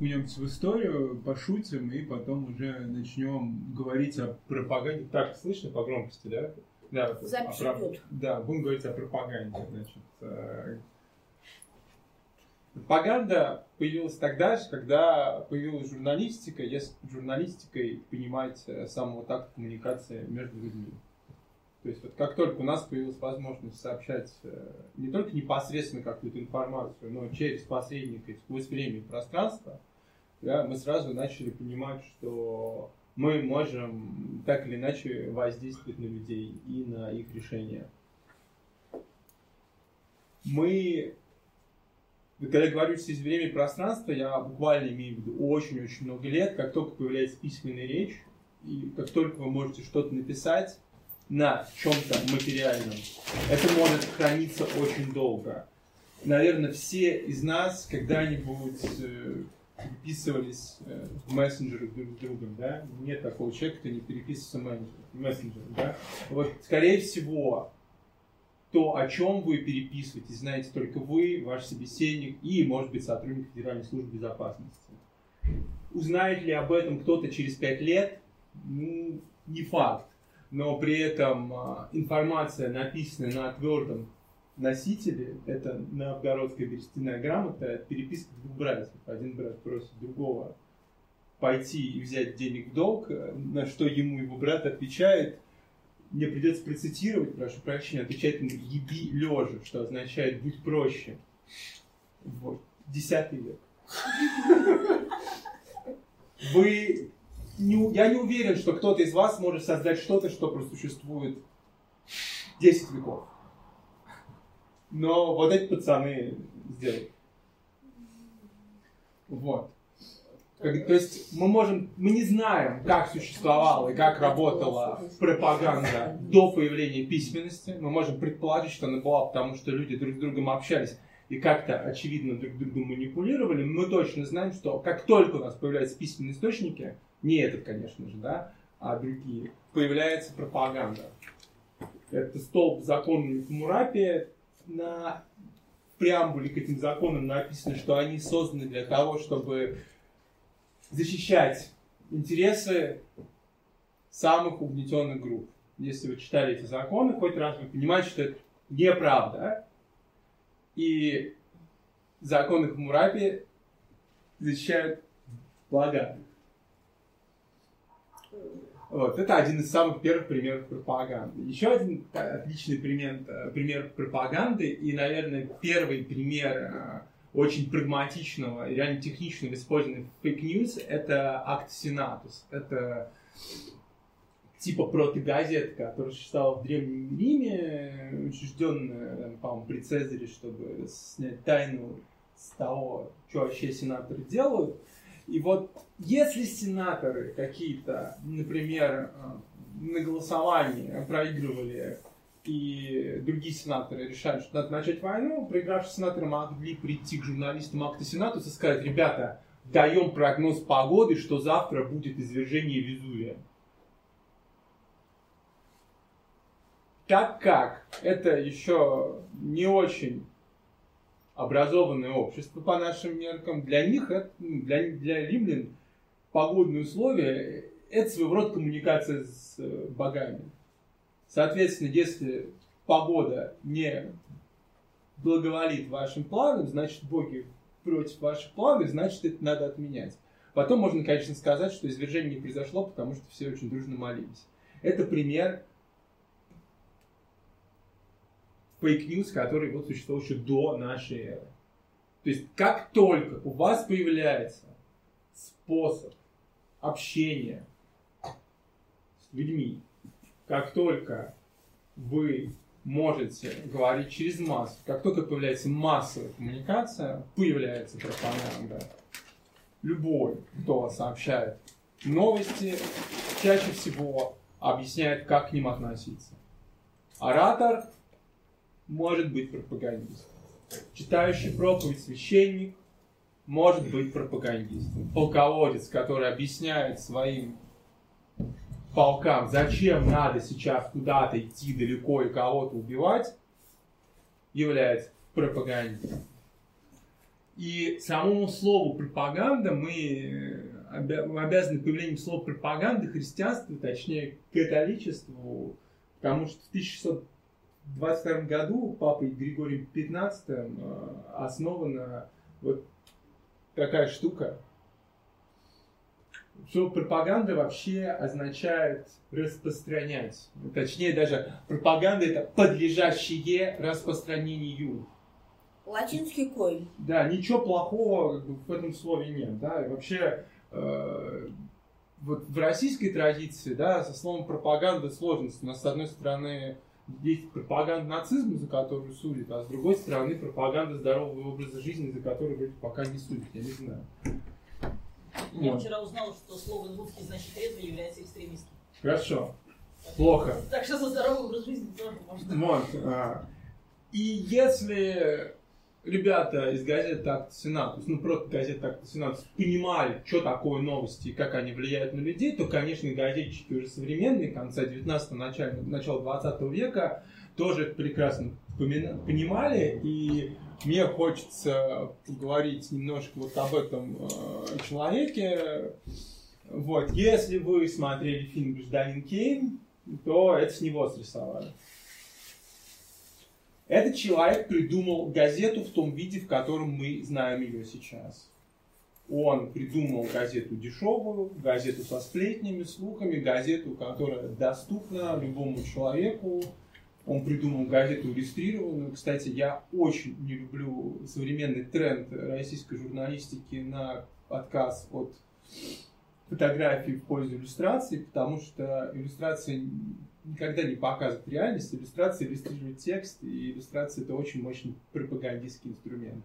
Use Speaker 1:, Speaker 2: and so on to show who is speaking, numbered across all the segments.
Speaker 1: окунемся в историю, пошутим и потом уже начнем говорить о пропаганде. Так, слышно по громкости, да? Да,
Speaker 2: Запись
Speaker 1: о,
Speaker 2: идет.
Speaker 1: да, будем говорить о пропаганде. Значит, э, пропаганда появилась тогда же, когда появилась журналистика, если журналистикой понимать самого так коммуникации между людьми. То есть вот как только у нас появилась возможность сообщать э, не только непосредственно какую-то информацию, но через посредника, сквозь время и пространство, да, мы сразу начали понимать, что мы можем так или иначе воздействовать на людей и на их решения. Мы, когда я говорю через время и пространство, я буквально имею в виду очень-очень много лет, как только появляется письменная речь, и как только вы можете что-то написать, на чем-то материальном, это может храниться очень долго. Наверное, все из нас когда-нибудь э, переписывались э, в мессенджерах друг с другом, да? Нет такого человека, кто не переписывается в мессенджерах, да? Вот, скорее всего, то, о чем вы переписываетесь, знаете только вы, ваш собеседник и, может быть, сотрудник Федеральной службы безопасности. Узнает ли об этом кто-то через пять лет? Ну, не факт но при этом а, информация, написанная на твердом носителе, это новгородская берестяная грамота, переписка двух братьев. Один брат просит другого пойти и взять денег в долг, на что ему его брат отвечает, мне придется процитировать, прошу прощения, отвечает ему «еби лежа», что означает «будь проще». Вот. Десятый век. Вы не, я не уверен, что кто-то из вас может создать что-то, что просуществует 10 веков. Но вот эти пацаны сделают. Вот. Как, то есть мы можем, мы не знаем, как существовала и как работала пропаганда до появления письменности. Мы можем предположить, что она была, потому что люди друг с другом общались и как-то очевидно друг другом манипулировали. Мы точно знаем, что как только у нас появляются письменные источники, не этот, конечно же, да, а другие, появляется пропаганда. Это столб закона Мурапи. На преамбуле к этим законам написано, что они созданы для того, чтобы защищать интересы самых угнетенных групп. Если вы читали эти законы, хоть раз вы понимаете, что это неправда. И законы Хамурапи защищают блага. Вот, это один из самых первых примеров пропаганды. Еще один отличный пример, э, пример пропаганды и, наверное, первый пример э, очень прагматичного и реально техничного использования fake news – это Acta Senatus. Это типа протогазет, который существовал в Древнем Риме, учрежденная, по-моему, при Цезаре, чтобы снять тайну с того, что вообще сенаторы делают – и вот если сенаторы какие-то, например, э, на голосовании проигрывали и другие сенаторы решают, что надо начать войну, проигравшие сенаторы могли прийти к журналистам акта Сената и сказать, ребята, даем прогноз погоды, что завтра будет извержение Везувия. Так как это еще не очень образованное общество по нашим меркам, для них, это, ну, для, для римлян, погодные условия – это своего рода коммуникация с э, богами. Соответственно, если погода не благоволит вашим планам, значит, боги против ваших планов, значит, это надо отменять. Потом можно, конечно, сказать, что извержение не произошло, потому что все очень дружно молились. Это пример fake news, который вот существовал еще до нашей эры. То есть, как только у вас появляется способ общения с людьми, как только вы можете говорить через массу, как только появляется массовая коммуникация, появляется пропаганда. Любой, кто сообщает новости, чаще всего объясняет, как к ним относиться. Оратор может быть пропагандистом. Читающий проповедь священник может быть пропагандистом. Полководец, который объясняет своим полкам, зачем надо сейчас куда-то идти далеко и кого-то убивать, является пропагандистом. И самому слову пропаганда мы обязаны появлением слова пропаганда христианству, точнее католичеству, потому что в 1622 году папой Григорием XV э, основана вот такая штука, что пропаганда вообще означает распространять. Точнее, даже пропаганда это подлежащее распространению.
Speaker 2: Латинский кой.
Speaker 1: Да, ничего плохого в этом слове нет. Да? И вообще, э, вот в российской традиции, да, со словом пропаганда сложность. У нас, с одной стороны, есть пропаганда нацизма, за которую судят, а с другой стороны, пропаганда здорового образа жизни, за которую вроде пока не судят. Я не знаю.
Speaker 3: Я вот. вчера узнал, что слово «русский» значит «трезвый» является экстремистским.
Speaker 1: Хорошо. Плохо.
Speaker 3: Так что за здоровый образ жизни тоже можно.
Speaker 1: Вот. А, и если ребята из газеты «Так Сенат», ну просто газета «Так Сенат» понимали, что такое новости и как они влияют на людей, то, конечно, газетчики уже современные, конца 19-го, начала, начала 20 века, тоже это прекрасно понимали, и мне хочется поговорить немножко вот об этом э, человеке. Вот, если вы смотрели фильм «Гражданин Кейн», то это с него срисовали. Этот человек придумал газету в том виде, в котором мы знаем ее сейчас. Он придумал газету дешевую, газету со сплетнями, слухами, газету, которая доступна любому человеку, он придумал газету иллюстрированную. Кстати, я очень не люблю современный тренд российской журналистики на отказ от фотографий в пользу иллюстрации, потому что иллюстрация никогда не показывает реальность. Иллюстрация иллюстрирует текст, и иллюстрация это очень мощный пропагандистский инструмент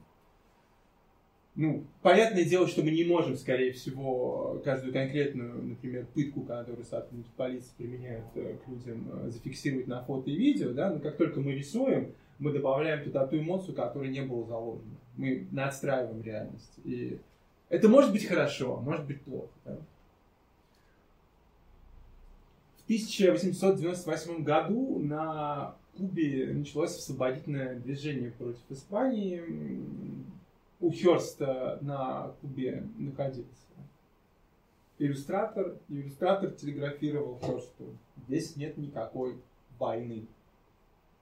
Speaker 1: ну, понятное дело, что мы не можем, скорее всего, каждую конкретную, например, пытку, которую сотрудники полиции применяют э, к людям, э, зафиксировать на фото и видео, да, но как только мы рисуем, мы добавляем туда ту эмоцию, которая не была заложена. Мы надстраиваем реальность. И это может быть хорошо, может быть плохо. Да? В 1898 году на Кубе началось освободительное движение против Испании у Херста на Кубе находился. Иллюстратор, иллюстратор телеграфировал Херсту. Здесь нет никакой войны.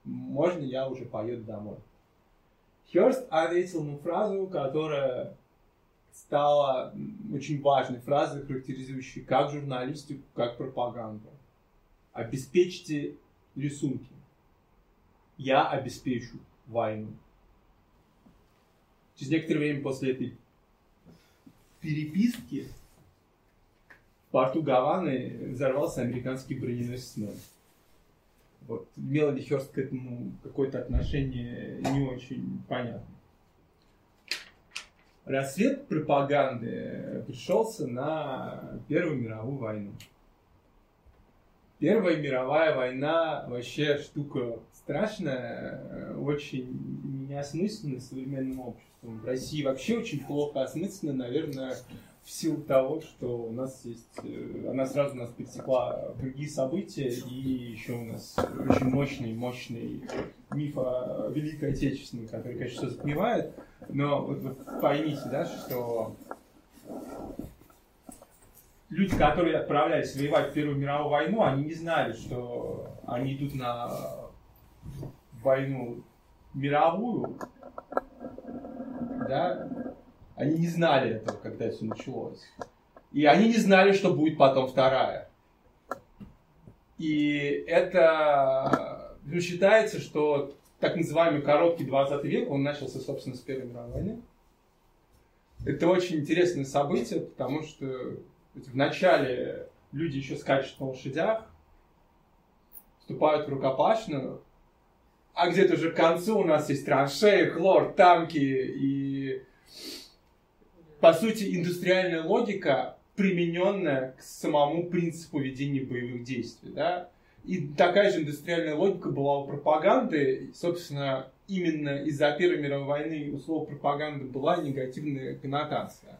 Speaker 1: Можно я уже поеду домой? Херст ответил ему фразу, которая стала очень важной фразой, характеризующей как журналистику, как пропаганду. Обеспечьте рисунки. Я обеспечу войну. Через некоторое время после этой переписки в порту Гаваны взорвался американский броненосец Мэн. Вот. Имел ли Херст к этому какое-то отношение, не очень понятно. Рассвет пропаганды пришелся на Первую мировую войну. Первая мировая война вообще штука страшная, очень неосмысленная современным обществом. В России вообще очень плохо осмысленно, наверное, в силу того, что у нас есть, э, она сразу у нас пересекла другие события, и еще у нас очень мощный, мощный миф о Великой Отечественной, который, конечно, все затмевает, но вот вы поймите, да, что люди, которые отправлялись воевать в Первую мировую войну, они не знали, что они идут на войну мировую, да, они не знали этого, когда все началось. И они не знали, что будет потом вторая. И это ну, считается, что так называемый короткий 20 век, он начался, собственно, с Первой мировой войны. Это очень интересное событие, потому что в начале люди еще скачут на лошадях, вступают в рукопашную, а где-то уже к концу у нас есть траншеи, хлор, танки и, по сути, индустриальная логика, примененная к самому принципу ведения боевых действий. Да? И такая же индустриальная логика была у пропаганды. Собственно, именно из-за Первой мировой войны у слова пропаганда была негативная коннотация.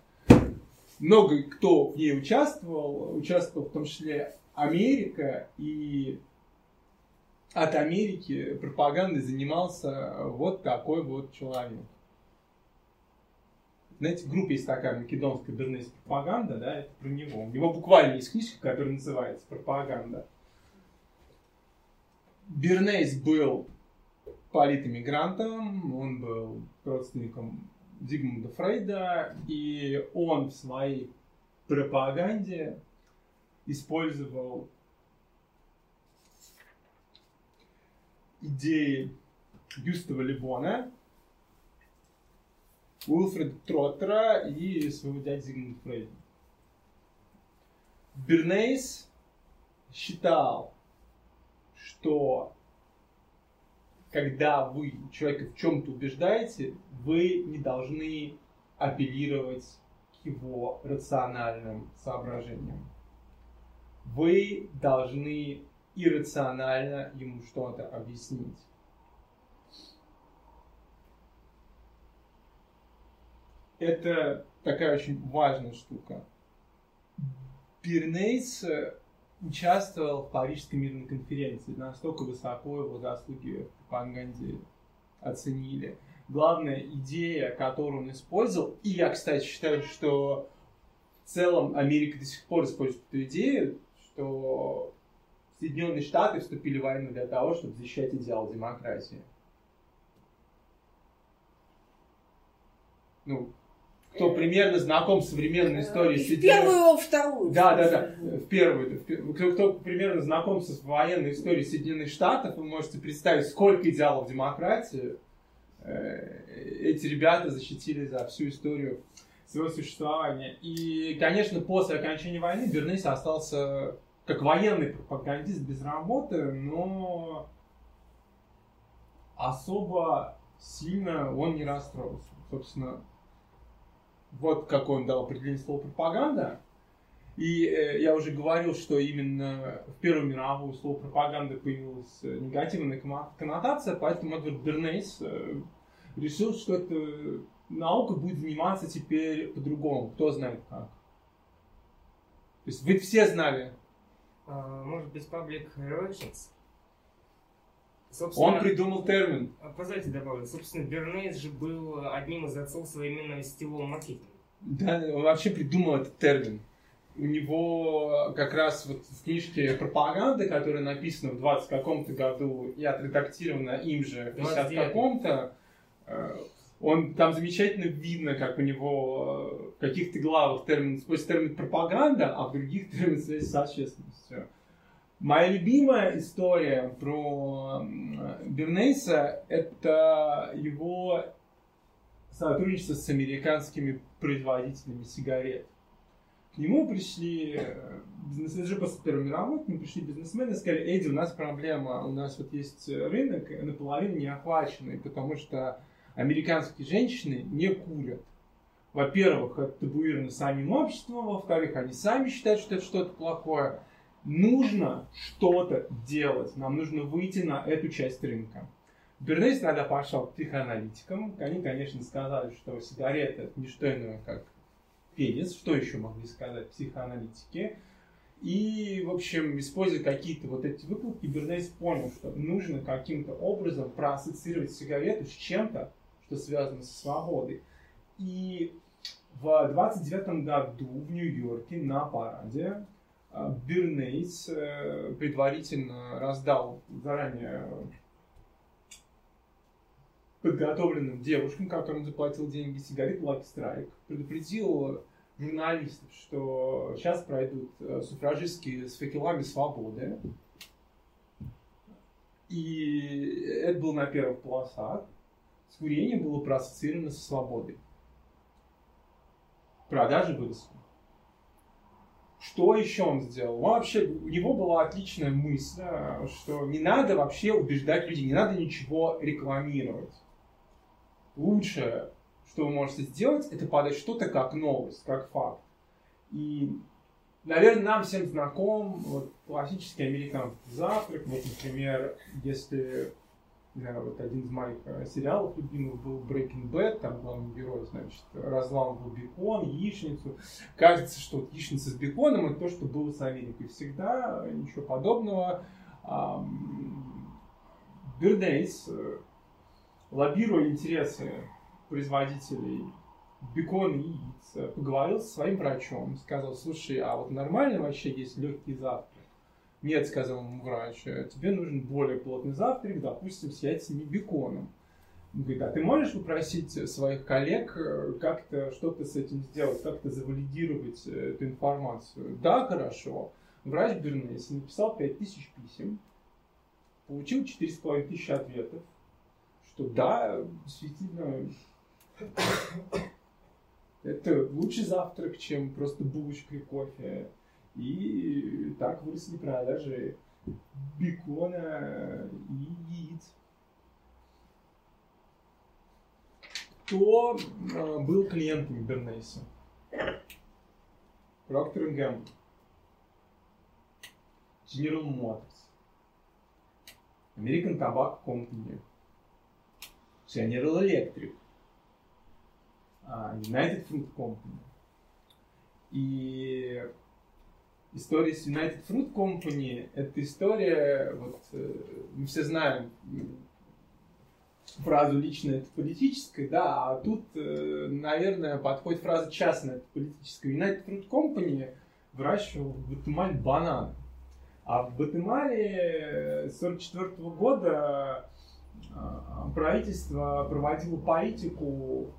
Speaker 1: Много кто в ней участвовал, участвовал в том числе Америка и от Америки пропагандой занимался вот такой вот человек. Знаете, группа есть такая македонская Бернейс пропаганда, да, это про него. У него буквально есть книжка, которая называется «Пропаганда». Бернейс был политэмигрантом, он был родственником Зигмунда Фрейда, и он в своей пропаганде использовал идеи Гюстава Лебона, Уилфреда Троттера и своего дяди Зигмунда Фрейда. Бернейс считал, что когда вы человека в чем-то убеждаете, вы не должны апеллировать к его рациональным соображениям. Вы должны иррационально ему что-то объяснить. Это такая очень важная штука. Бернейс участвовал в Парижской мирной конференции. Настолько высоко его заслуги в пропаганде оценили. Главная идея, которую он использовал, и я, кстати, считаю, что в целом Америка до сих пор использует эту идею, что Соединенные Штаты вступили в войну для того, чтобы защищать идеал демократии. Ну, кто примерно знаком с современной историей
Speaker 2: В первую, вторую.
Speaker 1: Да, да, да, в первую. Кто, кто примерно знаком с военной историей Соединенных Штатов, вы можете представить, сколько идеалов демократии э, эти ребята защитили за всю историю своего существования. И, конечно, после окончания войны Бернейс остался как военный пропагандист без работы, но особо сильно он не расстроился. Собственно, вот как он дал определение слова пропаганда. И э, я уже говорил, что именно в Первую мировую слово пропаганда появилась негативная коннотация, поэтому Эдвард Бернейс э, решил, что эта наука будет заниматься теперь по-другому. Кто знает как. То есть вы все знали.
Speaker 4: А, может быть, public relations?
Speaker 1: Собственно, Он придумал термин.
Speaker 4: А, позвольте добавлю. Собственно, Бернейс же был одним из отцов современного сетевого маркетинга.
Speaker 1: Да, он вообще придумал этот термин. У него как раз вот в книжке «Пропаганда», которая написана в 20 каком-то году и отредактирована им же в 50 каком-то, э, он там замечательно видно, как у него э, в каких-то главах термин используется термин пропаганда, а в других термин связи с общественностью. Моя любимая история про Бернейса – это его сотрудничество с американскими производителями сигарет. К нему пришли э, бизнесмены, уже после Первой мировой, к нему пришли бизнесмены и сказали, Эдди, у нас проблема, у нас вот есть рынок наполовину не охваченный, потому что американские женщины не курят. Во-первых, это табуировано самим обществом, во-вторых, они сами считают, что это что-то плохое – нужно что-то делать. Нам нужно выйти на эту часть рынка. Бернейс тогда пошел к психоаналитикам. Они, конечно, сказали, что сигареты это не что иное, как пенис. Что еще могли сказать психоаналитики? И, в общем, используя какие-то вот эти выкладки, Бернейс понял, что нужно каким-то образом проассоциировать сигарету с чем-то, что связано со свободой. И в 29 году в Нью-Йорке на параде а, Бернейс э, предварительно раздал заранее подготовленным девушкам, которым заплатил деньги сигарет Lucky Strike, предупредил журналистов, что сейчас пройдут э, суфражистские с факелами свободы. И это было на первых полосах. С курением было проассоциировано со свободой. Продажи выросли. Что еще он сделал? Он вообще, у него была отличная мысль, что не надо вообще убеждать людей, не надо ничего рекламировать. Лучшее, что вы можете сделать, это подать что-то как новость, как факт. И, наверное, нам всем знаком вот, классический американский завтрак. Вот, например, если вот один из моих э, сериалов любимых был Breaking Bad, там главный герой, значит, разламывал бекон, яичницу. Кажется, что вот яичница с беконом это то, что было с Америкой всегда, ничего подобного. Бернейс, э, лоббируя интересы производителей бекон и яиц, поговорил со своим врачом, сказал, слушай, а вот нормально вообще есть легкий завтрак? Нет, сказал ему врач, тебе нужен более плотный завтрак, допустим, с яйцами и беконом. Он говорит, а ты можешь попросить своих коллег э, как-то что-то с этим сделать, как-то завалидировать э, эту информацию? Да, хорошо. Врач Бернес написал 5000 писем, получил 4,5 тысячи ответов, что да, действительно, это лучший завтрак, чем просто булочка и кофе. И так выросли продажи бекона и яиц. Кто э, был клиентом Бернейса? Procter Gamble, General Motors, American Tobacco Company, General Electric, а, United Fruit Company. И история с United Fruit Company – это история, вот э, мы все знаем фразу «личное – это политическое», да, а тут, э, наверное, подходит фраза «частное – это политическое». United Fruit Company выращивал в Гватемале бананы. А в Гватемале 1944 года а, правительство проводило политику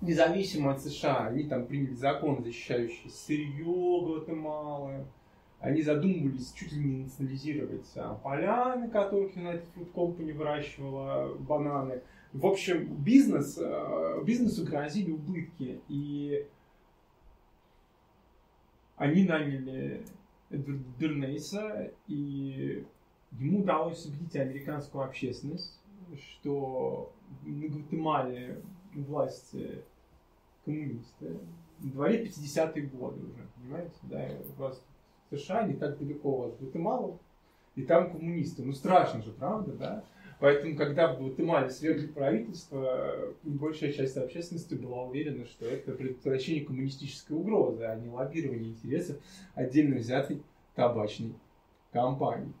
Speaker 1: независимо от США. Они там приняли закон, защищающий сырье Гватемалы. Они задумывались чуть ли не национализировать а, поля, на которых United Fruit Company выращивала бананы. В общем, бизнес, а, бизнесу грозили убытки. И они наняли Эдварда Бернейса, и ему удалось убедить американскую общественность, что на Гватемале власти коммунисты. На дворе 50-е годы уже, понимаете? Да, у вас США не так далеко, у вас Гватемала, и там коммунисты. Ну страшно же, правда, да? Поэтому, когда в Гватемале свергли правительство, большая часть общественности была уверена, что это предотвращение коммунистической угрозы, а не лоббирование интересов отдельно взятой табачной компании.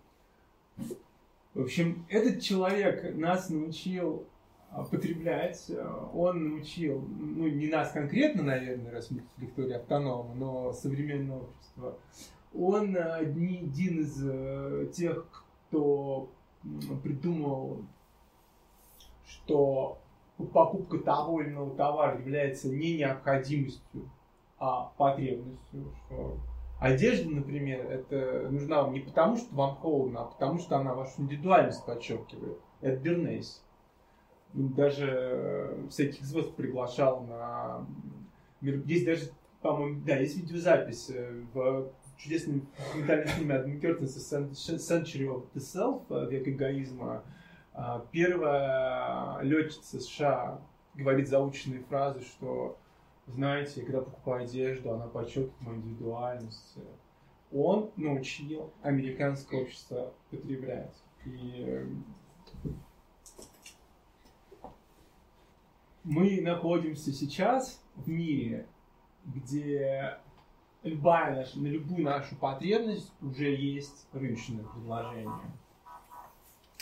Speaker 1: В общем, этот человек нас научил а, потреблять, а, он научил, ну не нас конкретно, наверное, раз мы в лектории автонома, но современное общество, он один из тех, кто придумал, что покупка того или иного товара является не необходимостью, а потребностью, что Одежда, например, это нужна вам не потому, что вам холодно, а потому, что она вашу индивидуальность подчеркивает. Это Бернейс. Даже э, всяких звезд приглашал на... Здесь даже, по-моему, да, есть видеозапись э, в чудесном документальном фильме Адама Кертиса Century of the Self, э, век эгоизма. А, первая летчица США говорит заученные фразы, что знаете, когда покупаю одежду, она подчеркивает мою индивидуальность. Он научил американское общество потреблять. И э, мы находимся сейчас в мире, где любая наша, на любую нашу потребность уже есть рыночное предложение.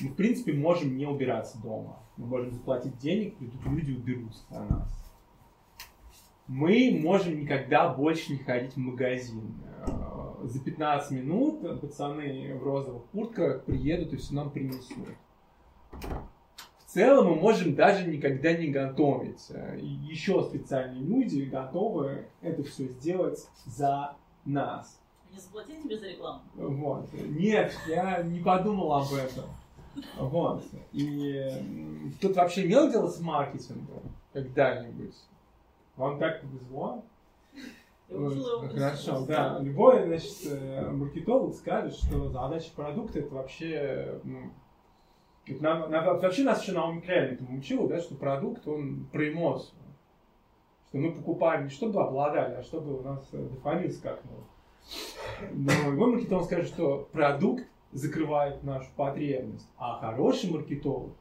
Speaker 1: Мы, в принципе, можем не убираться дома. Мы можем заплатить денег, придут люди, уберутся за нас мы можем никогда больше не ходить в магазин. Э, за 15 минут пацаны в розовых куртках приедут и все нам принесут. В целом мы можем даже никогда не готовить. Еще специальные люди готовы это все сделать за нас.
Speaker 3: Не заплатить тебе за рекламу?
Speaker 1: Вот. Нет, я не подумал об этом. Вот. И тут вообще имел дело с маркетингом когда-нибудь? Вам так повезло? Хорошо, да. Любой, значит, э, маркетолог скажет, что задача продукта это вообще, ну, это нам, нам, вообще нас еще Наоми Клейн этому учил, да, что продукт, он про эмоцию. Что мы покупаем не чтобы обладали, а чтобы у нас дофамин скакнул. Но любой маркетолог скажет, что продукт закрывает нашу потребность, а хороший маркетолог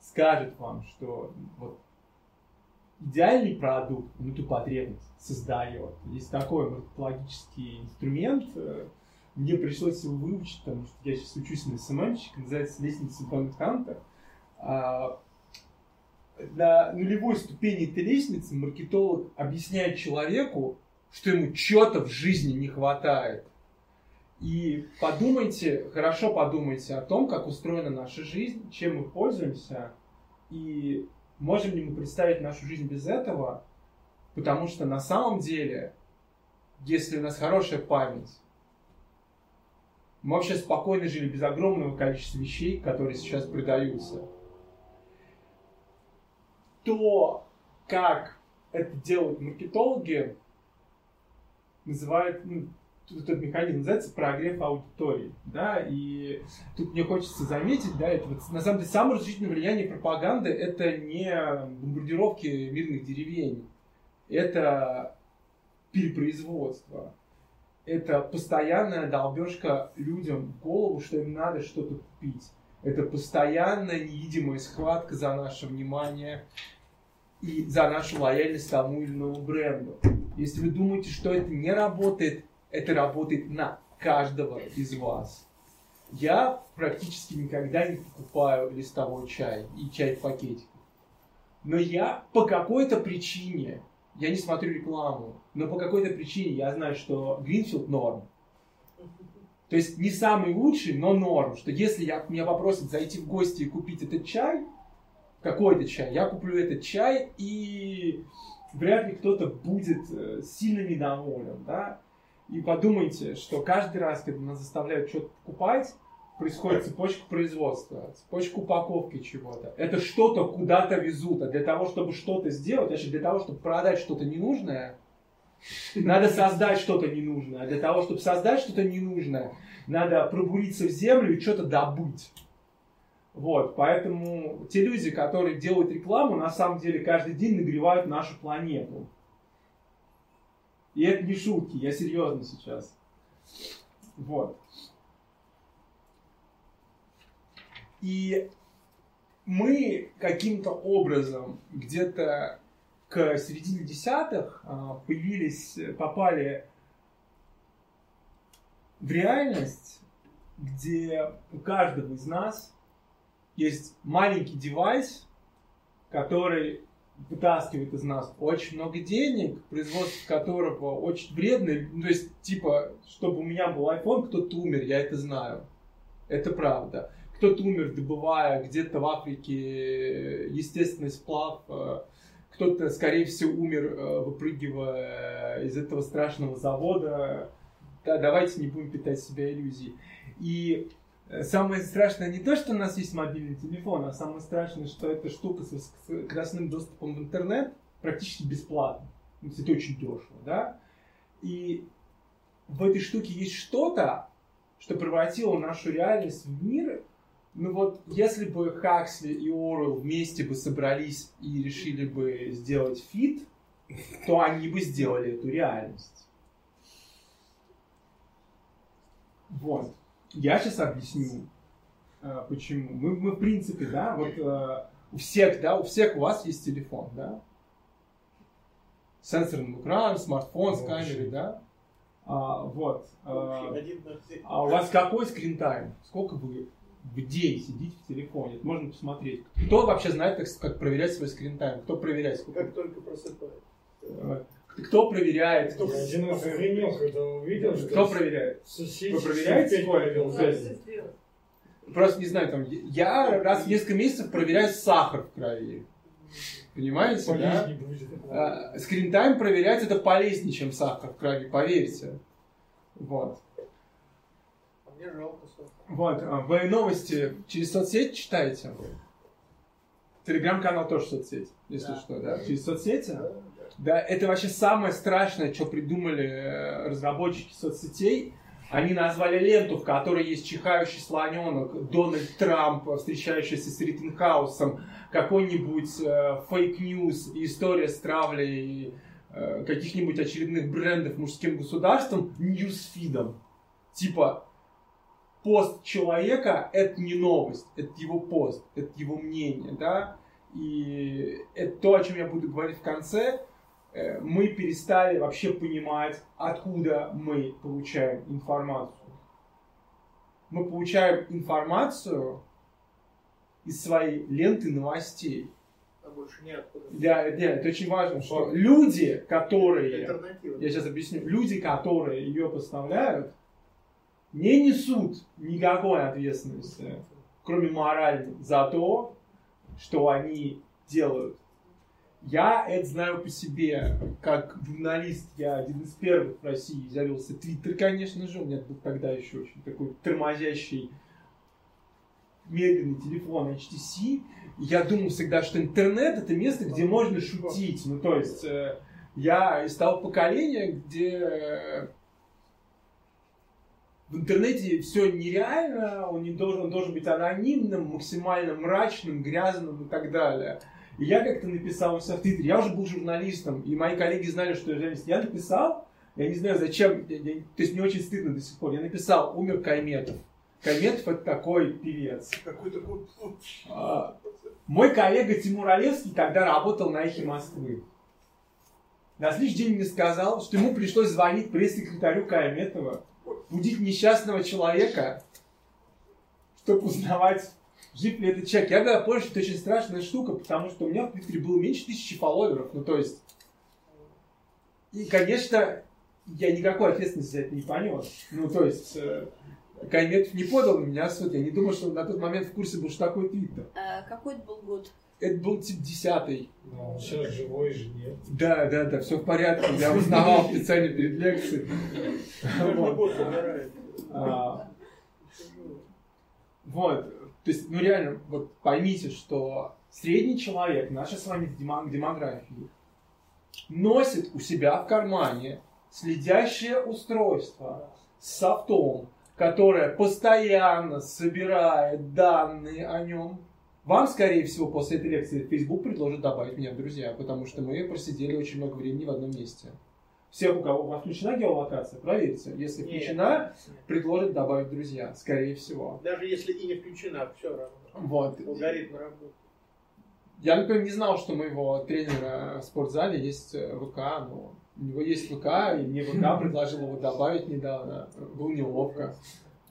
Speaker 1: скажет вам, что вот идеальный продукт, ну, эту потребность создает. Есть такой маркетологический инструмент, э, мне пришлось его выучить, потому что я сейчас учусь на СММщик, называется лестница Бэнгханта. на нулевой ступени этой лестницы маркетолог объясняет человеку, что ему чего-то в жизни не хватает. И подумайте, хорошо подумайте о том, как устроена наша жизнь, чем мы пользуемся, и можем ли мы представить нашу жизнь без этого, потому что на самом деле, если у нас хорошая память, мы вообще спокойно жили без огромного количества вещей, которые сейчас продаются. То, как это делают маркетологи, называют, ну, этот механизм называется прогрев аудитории, да, и тут мне хочется заметить, да, это вот, на самом деле самое разрушительное влияние пропаганды это не бомбардировки мирных деревень, это перепроизводство, это постоянная долбежка людям в голову, что им надо что-то купить. Это постоянная невидимая схватка за наше внимание и за нашу лояльность тому или иному бренду. Если вы думаете, что это не работает, это работает на каждого из вас. Я практически никогда не покупаю листовой чай и чай в пакетиках. Но я по какой-то причине я не смотрю рекламу, но по какой-то причине я знаю, что Гринфилд норм. То есть не самый лучший, но норм. Что если я, меня попросят зайти в гости и купить этот чай, какой-то чай, я куплю этот чай, и вряд ли кто-то будет э, сильно недоволен. Да? И подумайте, что каждый раз, когда нас заставляют что-то покупать, происходит цепочка производства, цепочка упаковки чего-то. Это что-то куда-то везут. А для того, чтобы что-то сделать, значит, для того, чтобы продать что-то ненужное, надо создать что-то ненужное. А для того, чтобы создать что-то ненужное, надо пробуриться в землю и что-то добыть. Вот, поэтому те люди, которые делают рекламу, на самом деле каждый день нагревают нашу планету. И это не шутки, я серьезно сейчас. Вот. И мы каким-то образом где-то к середине десятых а, появились, попали в реальность, где у каждого из нас есть маленький девайс, который вытаскивает из нас очень много денег, производство которого очень вредное. Ну, то есть, типа, чтобы у меня был iPhone, кто-то умер, я это знаю. Это правда кто-то умер, добывая где-то в Африке естественный сплав, э, кто-то, скорее всего, умер, э, выпрыгивая из этого страшного завода. Да, давайте не будем питать себя иллюзией. И э, самое страшное не то, что у нас есть мобильный телефон, а самое страшное, что эта штука с красным доступом в интернет практически бесплатно. Это очень дешево, да? И в этой штуке есть что-то, что превратило нашу реальность в мир, ну вот, если бы Хаксли и Орел вместе бы собрались и решили бы сделать фит, то они бы сделали эту реальность. Вот. Я сейчас объясню, э, почему. Мы, мы в принципе, да, вот э, у всех, да, у всех у вас есть телефон, да? Сенсорный экран, смартфон с камерой, да? А, вот. А, а у вас какой скрин-тайм? Сколько вы в день сидите в телефоне. Это можно посмотреть. Кто вообще знает, как, как проверять свой скрин-тайм? Кто проверяет? Сколько?
Speaker 5: Как только просыпается.
Speaker 1: Кто проверяет?
Speaker 5: Кто Я один раз охренел, когда увидел, что...
Speaker 1: Кто проверяет?
Speaker 5: Соседи
Speaker 1: Вы проверяете сколько? Просто не знаю, там, я раз в несколько месяцев проверяю сахар в крови. Понимаете, да? Будет. А, скрин-тайм проверять это полезнее, чем сахар в крови, поверьте. Вот.
Speaker 5: А мне жалко сахар.
Speaker 1: Вот, а вы новости через соцсети читаете? Телеграм-канал тоже соцсеть, если да. что, да? Через соцсети? Да, да, это вообще самое страшное, что придумали э, разработчики соцсетей. Они назвали ленту, в которой есть чихающий слоненок, Дональд Трамп, встречающийся с Риттенхаусом, какой-нибудь э, fake news, история с травлей э, каких-нибудь очередных брендов мужским государством, ньюсфидом. Типа, пост человека – это не новость, это его пост, это его мнение, да, и это то, о чем я буду говорить в конце, мы перестали вообще понимать, откуда мы получаем информацию. Мы получаем информацию из своей ленты новостей.
Speaker 5: А больше неоткуда.
Speaker 1: Да, да, это очень важно, что люди, которые, я сейчас объясню, люди, которые ее поставляют, не несут никакой ответственности, кроме моральной, за то, что они делают. Я это знаю по себе, как журналист, я один из первых в России завелся Твиттер, конечно же, у меня был тогда еще очень такой тормозящий медленный телефон HTC. Я думал всегда, что интернет это место, где можно шутить. Ну, то есть, э, я из того поколения, где э, в интернете все нереально, он не должен, он должен быть анонимным, максимально мрачным, грязным и так далее. И я как-то написал у себя в Твиттере, я уже был журналистом, и мои коллеги знали, что я журналист. Я написал, я не знаю зачем, я- я- то есть мне очень стыдно до сих пор, я написал «Умер Кайметов». Кайметов это такой певец.
Speaker 5: Какой такой...
Speaker 1: А, Мой коллега Тимур Олевский тогда работал на «Эхе Москвы». На следующий день мне сказал, что ему пришлось звонить пресс-секретарю Кайметова, будить несчастного человека, чтобы узнавать, жив ли этот человек. Я тогда понял, что это очень страшная штука, потому что у меня в Твиттере было меньше тысячи фолловеров. Ну, то есть... И, конечно, я никакой ответственности за это не понес. Ну, то есть... э, Кайметов не подал на меня суд. Я не думал, что он на тот момент в курсе был, что такое Твиттер.
Speaker 2: А, какой это был год?
Speaker 1: Это был тип десятый.
Speaker 5: Ну, сейчас живой же нет.
Speaker 1: Да, да, да, все в порядке. Я узнавал специально перед лекцией.
Speaker 5: Каждый
Speaker 1: Вот. То есть, ну реально, вот поймите, что средний человек, наша с вами демо- демографии, носит у себя в кармане следящее устройство с софтом, которое постоянно собирает данные о нем. Вам, скорее всего, после этой лекции Facebook предложит добавить меня в друзья, потому что мы просидели очень много времени в одном месте. Всех, у кого у вас включена геолокация, проверьте. Если
Speaker 5: Нет.
Speaker 1: включена, предложит добавить в друзья, скорее всего.
Speaker 5: Даже если и не включена, все равно.
Speaker 1: Вот.
Speaker 5: Алгоритм работает.
Speaker 1: Я, например, не знал, что у моего тренера в спортзале есть э, ВК, но у него есть ВК, и мне ВК предложил его добавить недавно. Было неловко.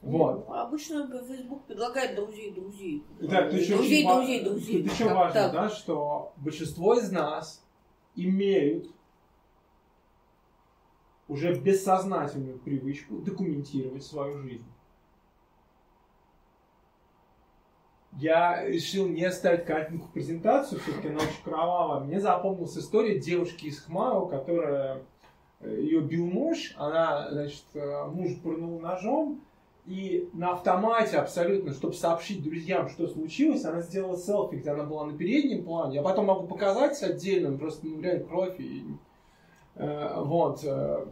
Speaker 1: Вот.
Speaker 2: А Обычно Facebook предлагает друзей друзей.
Speaker 1: Да, то еще
Speaker 2: друзей,
Speaker 1: ва-
Speaker 2: друзей, друзей.
Speaker 1: Тут еще важно,
Speaker 2: так?
Speaker 1: да, что большинство из нас имеют уже бессознательную привычку документировать свою жизнь. Я решил не ставить картинку презентацию, все-таки она очень кровавая. Мне запомнилась история девушки из Хмао, которая э, ее бил муж, она, значит, э, муж пырнул ножом, и на автомате абсолютно, чтобы сообщить друзьям, что случилось, она сделала селфи, где она была на переднем плане. Я потом могу показать отдельно, просто ну, реально кровь. И, э, вот. э.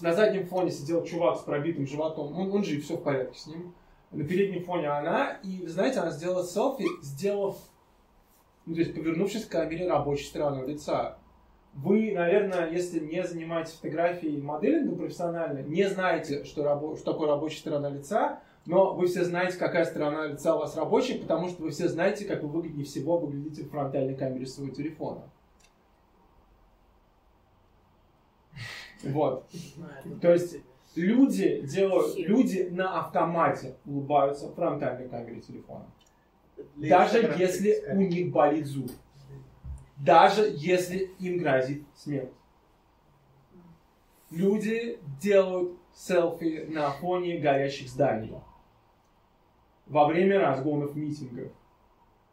Speaker 1: На заднем фоне сидел чувак с пробитым животом. Он, он жив, все в порядке с ним. На переднем фоне она. И, знаете, она сделала селфи, сделав, ну, то есть повернувшись к камере рабочей стороны лица. Вы, наверное, если не занимаетесь фотографией и моделингом профессионально, не знаете, что, рабо- что такое рабочая сторона лица, но вы все знаете, какая сторона лица у вас рабочая, потому что вы все знаете, как вы выгоднее всего выглядите в фронтальной камере своего телефона. Вот. То есть люди делают, люди на автомате улыбаются в фронтальной камере телефона. Даже если у них болит зуб. Даже если им грозит смерть. Люди делают селфи на фоне горящих зданий. Во время разгонов митингов.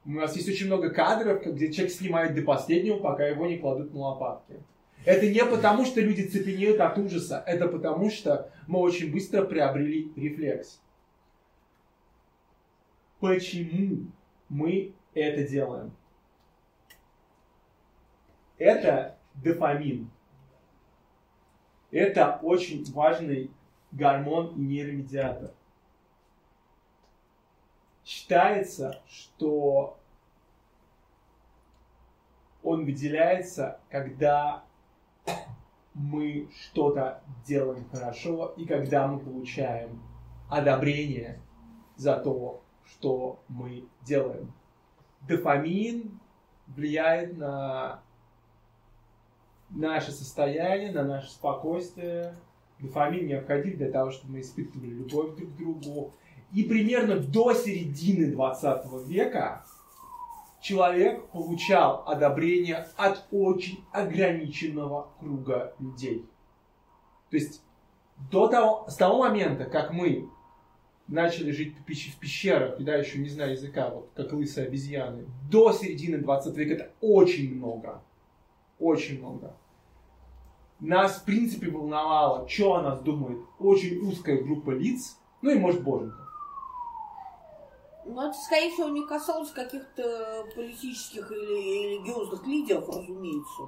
Speaker 1: У нас есть очень много кадров, где человек снимает до последнего, пока его не кладут на лопатки. Это не потому, что люди цепенеют от ужаса, это потому, что мы очень быстро приобрели рефлекс. Почему мы это делаем? Это дофамин. Это очень важный гормон и нейромедиатор. Считается, что он выделяется, когда мы что-то делаем хорошо и когда мы получаем одобрение за то, что мы делаем. Дофамин влияет на наше состояние, на наше спокойствие. Дофамин необходим для того, чтобы мы испытывали любовь друг к другу. И примерно до середины 20 века человек получал одобрение от очень ограниченного круга людей. То есть до того, с того момента, как мы начали жить в пещ- в пещерах, и да, еще не зная языка, вот как лысые обезьяны, до середины 20 века это очень много. Очень много. Нас, в принципе, волновало, что о нас думает очень узкая группа лиц, ну и, может, боженька.
Speaker 2: Ну, это, скорее всего, не касалось каких-то политических или религиозных лидеров, разумеется.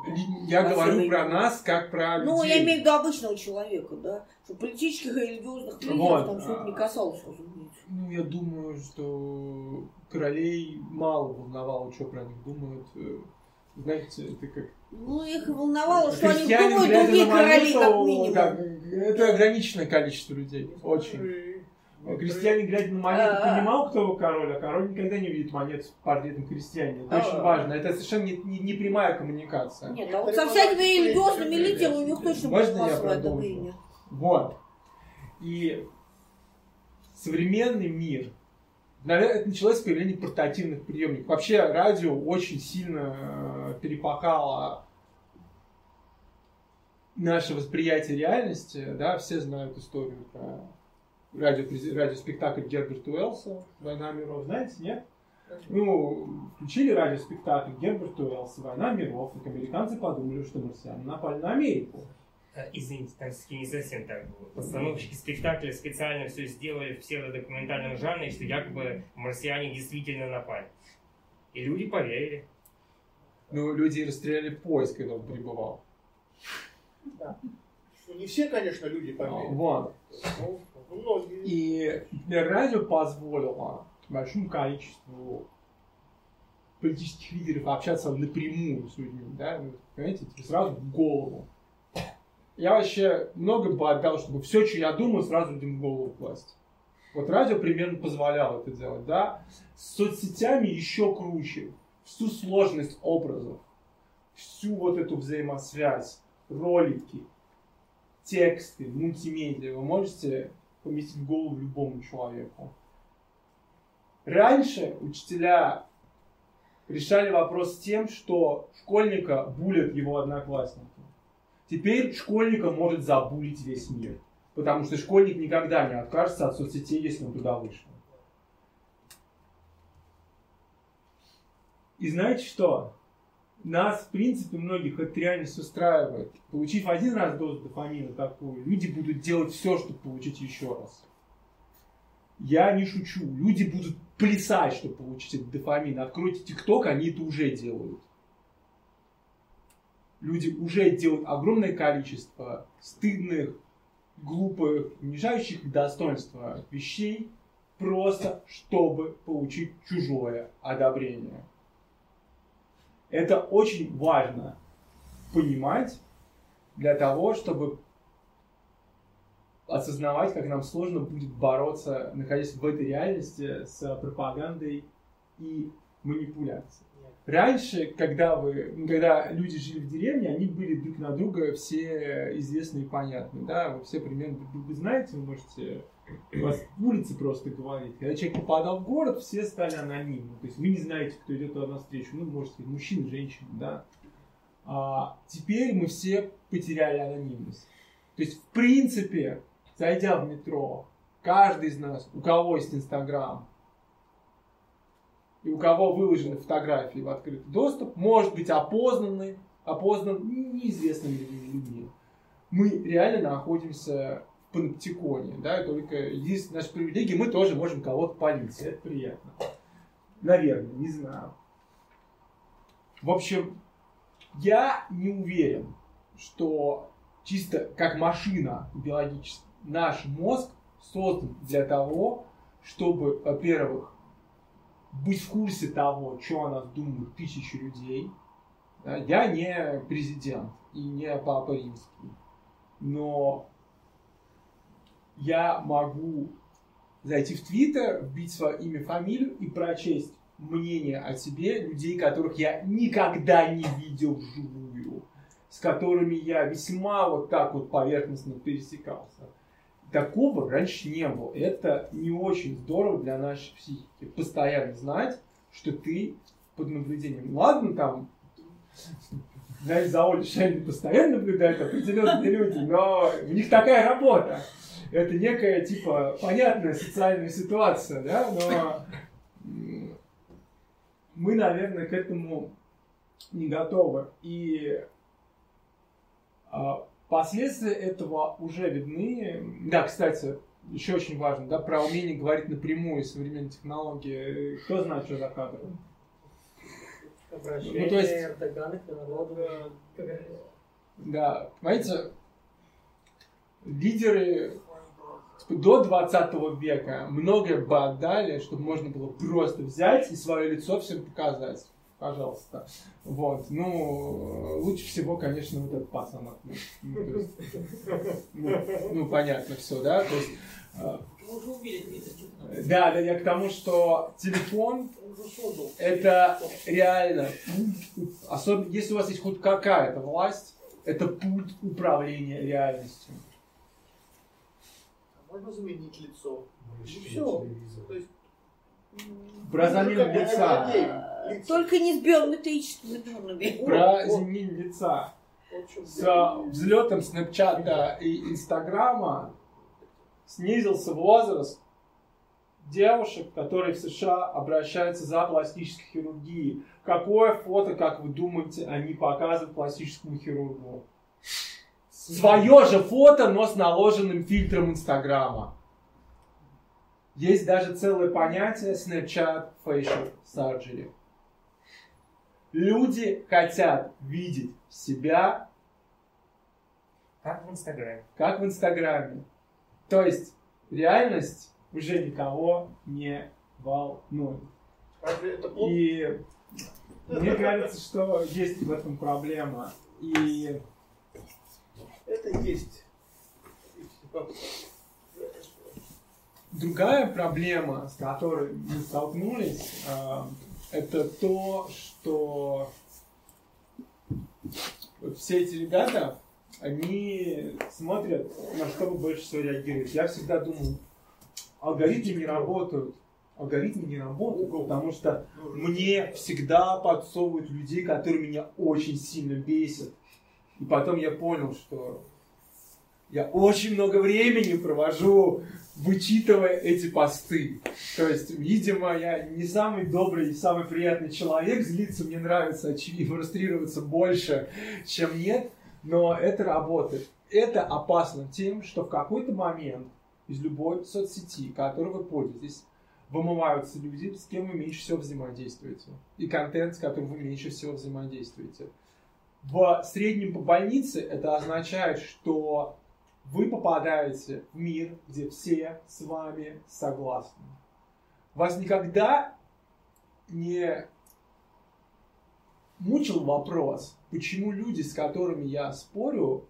Speaker 1: Я
Speaker 2: Во
Speaker 1: говорю про нас, как про
Speaker 2: Ну,
Speaker 1: людей.
Speaker 2: я имею в виду обычного человека, да. Что политических и религиозных лидеров
Speaker 1: Вот.
Speaker 2: там все это не касалось, разумеется.
Speaker 1: Ну, я думаю, что королей мало волновало, что про них думают. Э, Знаете, это как...
Speaker 2: Ну, их волновало, что они думают другие короли, как минимум.
Speaker 1: как- это ограниченное количество людей. Очень. Крестьянин, глядя на монету, понимал, кто его король, а король никогда не видит монету с портретом крестьянина. Это очень важно. Это совершенно не, не- не прямая коммуникация.
Speaker 2: Нет, а вот со всякими религиозными лидерами у них точно будет массовое
Speaker 1: продолжу?
Speaker 2: одобрение.
Speaker 1: Вот. И современный мир, наверное, это началось с появления портативных приемников. Вообще радио очень сильно э, перепахало наше восприятие реальности. Да, все знают историю про радио, радиоспектакль Герберта Уэллса «Война миров». Знаете, нет? Ну, включили радиоспектакль Герберта Уэллса «Война миров», и американцы подумали, что марсиане напали на Америку.
Speaker 4: Э, Извините, там все-таки не совсем так было. Постановщики спектакля специально все сделали в псевдодокументальном жанре, что якобы марсиане действительно напали. И люди поверили.
Speaker 1: Ну, люди расстреляли поезд, когда он прибывал.
Speaker 5: Ну, Не все, конечно, люди поверили.
Speaker 1: Вот. И радио позволило большому количеству политических лидеров общаться напрямую с людьми, да, ну, понимаете, типа сразу в голову. Я вообще много бы отдал, чтобы все, что я думаю, сразу людям в голову класть. Вот радио примерно позволяло это делать, да. С соцсетями еще круче. Всю сложность образов, всю вот эту взаимосвязь, ролики, тексты, мультимедиа вы можете поместить голову любому человеку. Раньше учителя решали вопрос тем, что школьника булят его одноклассники. Теперь школьника может забулить весь мир. Потому что школьник никогда не откажется от соцсетей, если он туда вышел. И знаете что? Нас, в принципе, многих эта реальность устраивает. Получив один раз дозу дофамина такую, люди будут делать все, чтобы получить еще раз. Я не шучу. Люди будут плясать, чтобы получить этот дофамин. Откройте ТикТок, они это уже делают. Люди уже делают огромное количество стыдных, глупых, унижающих их достоинства вещей, просто чтобы получить чужое одобрение. Это очень важно понимать для того, чтобы осознавать, как нам сложно будет бороться, находясь в этой реальности, с пропагандой и манипуляцией. Раньше, когда, вы, когда люди жили в деревне, они были друг на друга все известные и понятные. Да? Вы все примерно друг друга знаете, вы можете вас улицы просто говорить. Когда человек попадал в город, все стали анонимны. То есть вы не знаете, кто идет на встречу. Ну, можете сказать, мужчина, женщина, да. А теперь мы все потеряли анонимность. То есть, в принципе, зайдя в метро, каждый из нас, у кого есть Инстаграм, и у кого выложены фотографии в открытый доступ, может быть опознанный, опознан неизвестными людьми. Мы реально находимся в паноптиконе, да, только единственная наша привилегия, мы тоже можем кого-то палить, это приятно. Наверное, не знаю. В общем, я не уверен, что чисто как машина биологическая, наш мозг создан для того, чтобы, во-первых, быть в курсе того, что о нас думают тысячи людей. Я не президент и не папа римский, но я могу зайти в Твиттер, вбить свое имя, фамилию и прочесть мнение о себе людей, которых я никогда не видел вживую, с которыми я весьма вот так вот поверхностно пересекался. Такого раньше не было. Это не очень здорово для нашей психики. Постоянно знать, что ты под наблюдением. Ладно, там, знаете, за Олей Шейн постоянно наблюдают определенные люди, но у них такая работа. Это некая, типа, понятная социальная ситуация, да, но мы, наверное, к этому не готовы. И а, последствия этого уже видны. Да, кстати, еще очень важно, да, про умение говорить напрямую современные технологии. Кто знает, что за кадром?
Speaker 6: Обращение
Speaker 1: Ну, то есть-
Speaker 6: Эрдогана к народу.
Speaker 1: Да, понимаете, лидеры до 20 века многое бы отдали, чтобы можно было просто взять и свое лицо всем показать. Пожалуйста. Вот. Ну, лучше всего, конечно, вот этот пацан. Ну, есть, ну, ну, понятно все, да? То есть,
Speaker 3: уже Тихонова.
Speaker 1: да, да, я к тому, что телефон это реально, особенно если у вас есть хоть какая-то власть, это пульт управления реальностью.
Speaker 5: Можно заменить лицо. И все. То есть,
Speaker 1: Про
Speaker 5: ну,
Speaker 1: замену лица.
Speaker 5: лицом.
Speaker 2: Только не с биометрическими данными.
Speaker 1: Про замену лица. С взлетом Снэпчата и Инстаграма снизился возраст девушек, которые в США обращаются за пластической хирургией. Какое фото, как вы думаете, они показывают пластическому хирургу? Свое же фото, но с наложенным фильтром Инстаграма. Есть даже целое понятие Snapchat Facial Surgery. Люди хотят видеть себя
Speaker 4: Как в Инстаграме.
Speaker 1: как в Инстаграме. То есть реальность уже никого не волнует. И мне кажется, что есть в этом проблема. И
Speaker 5: Это есть.
Speaker 1: другая проблема, с которой мы столкнулись, а, это то, что вот все эти ребята, они смотрят, на что вы больше всего реагируете. Я всегда думал, алгоритмы не работают. Алгоритмы не работают, потому что мне всегда подсовывают людей, которые меня очень сильно бесят. И потом я понял, что я очень много времени провожу, вычитывая эти посты. То есть, видимо, я не самый добрый и самый приятный человек, злиться мне нравится, очевидно, фрустрироваться больше, чем нет, но это работает. Это опасно тем, что в какой-то момент из любой соцсети, которой вы пользуетесь, вымываются люди, с кем вы меньше всего взаимодействуете. И контент, с которым вы меньше всего взаимодействуете. В среднем по больнице это означает, что вы попадаете в мир, где все с вами согласны. Вас никогда не мучил вопрос, почему люди, с которыми я спорю,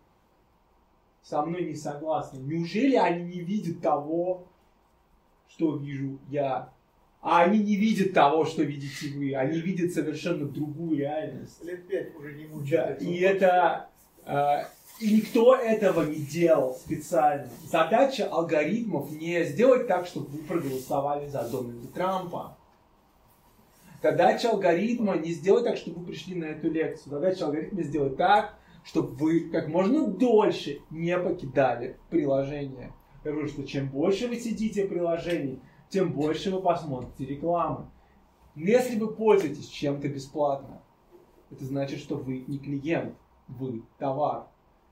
Speaker 1: со мной не согласны. Неужели они не видят того, что вижу я? А они не видят того, что видите вы. Они видят совершенно другую реальность.
Speaker 5: Лет пять уже не
Speaker 1: Да,
Speaker 5: мучает.
Speaker 1: и это... э, и никто этого не делал специально. Задача алгоритмов не сделать так, чтобы вы проголосовали за Дональда Трампа. Задача алгоритма не сделать так, чтобы вы пришли на эту лекцию. Задача алгоритма сделать так, чтобы вы как можно дольше не покидали приложение. Потому что чем больше вы сидите в приложении, тем больше вы посмотрите рекламы. Если вы пользуетесь чем-то бесплатно, это значит, что вы не клиент, вы товар.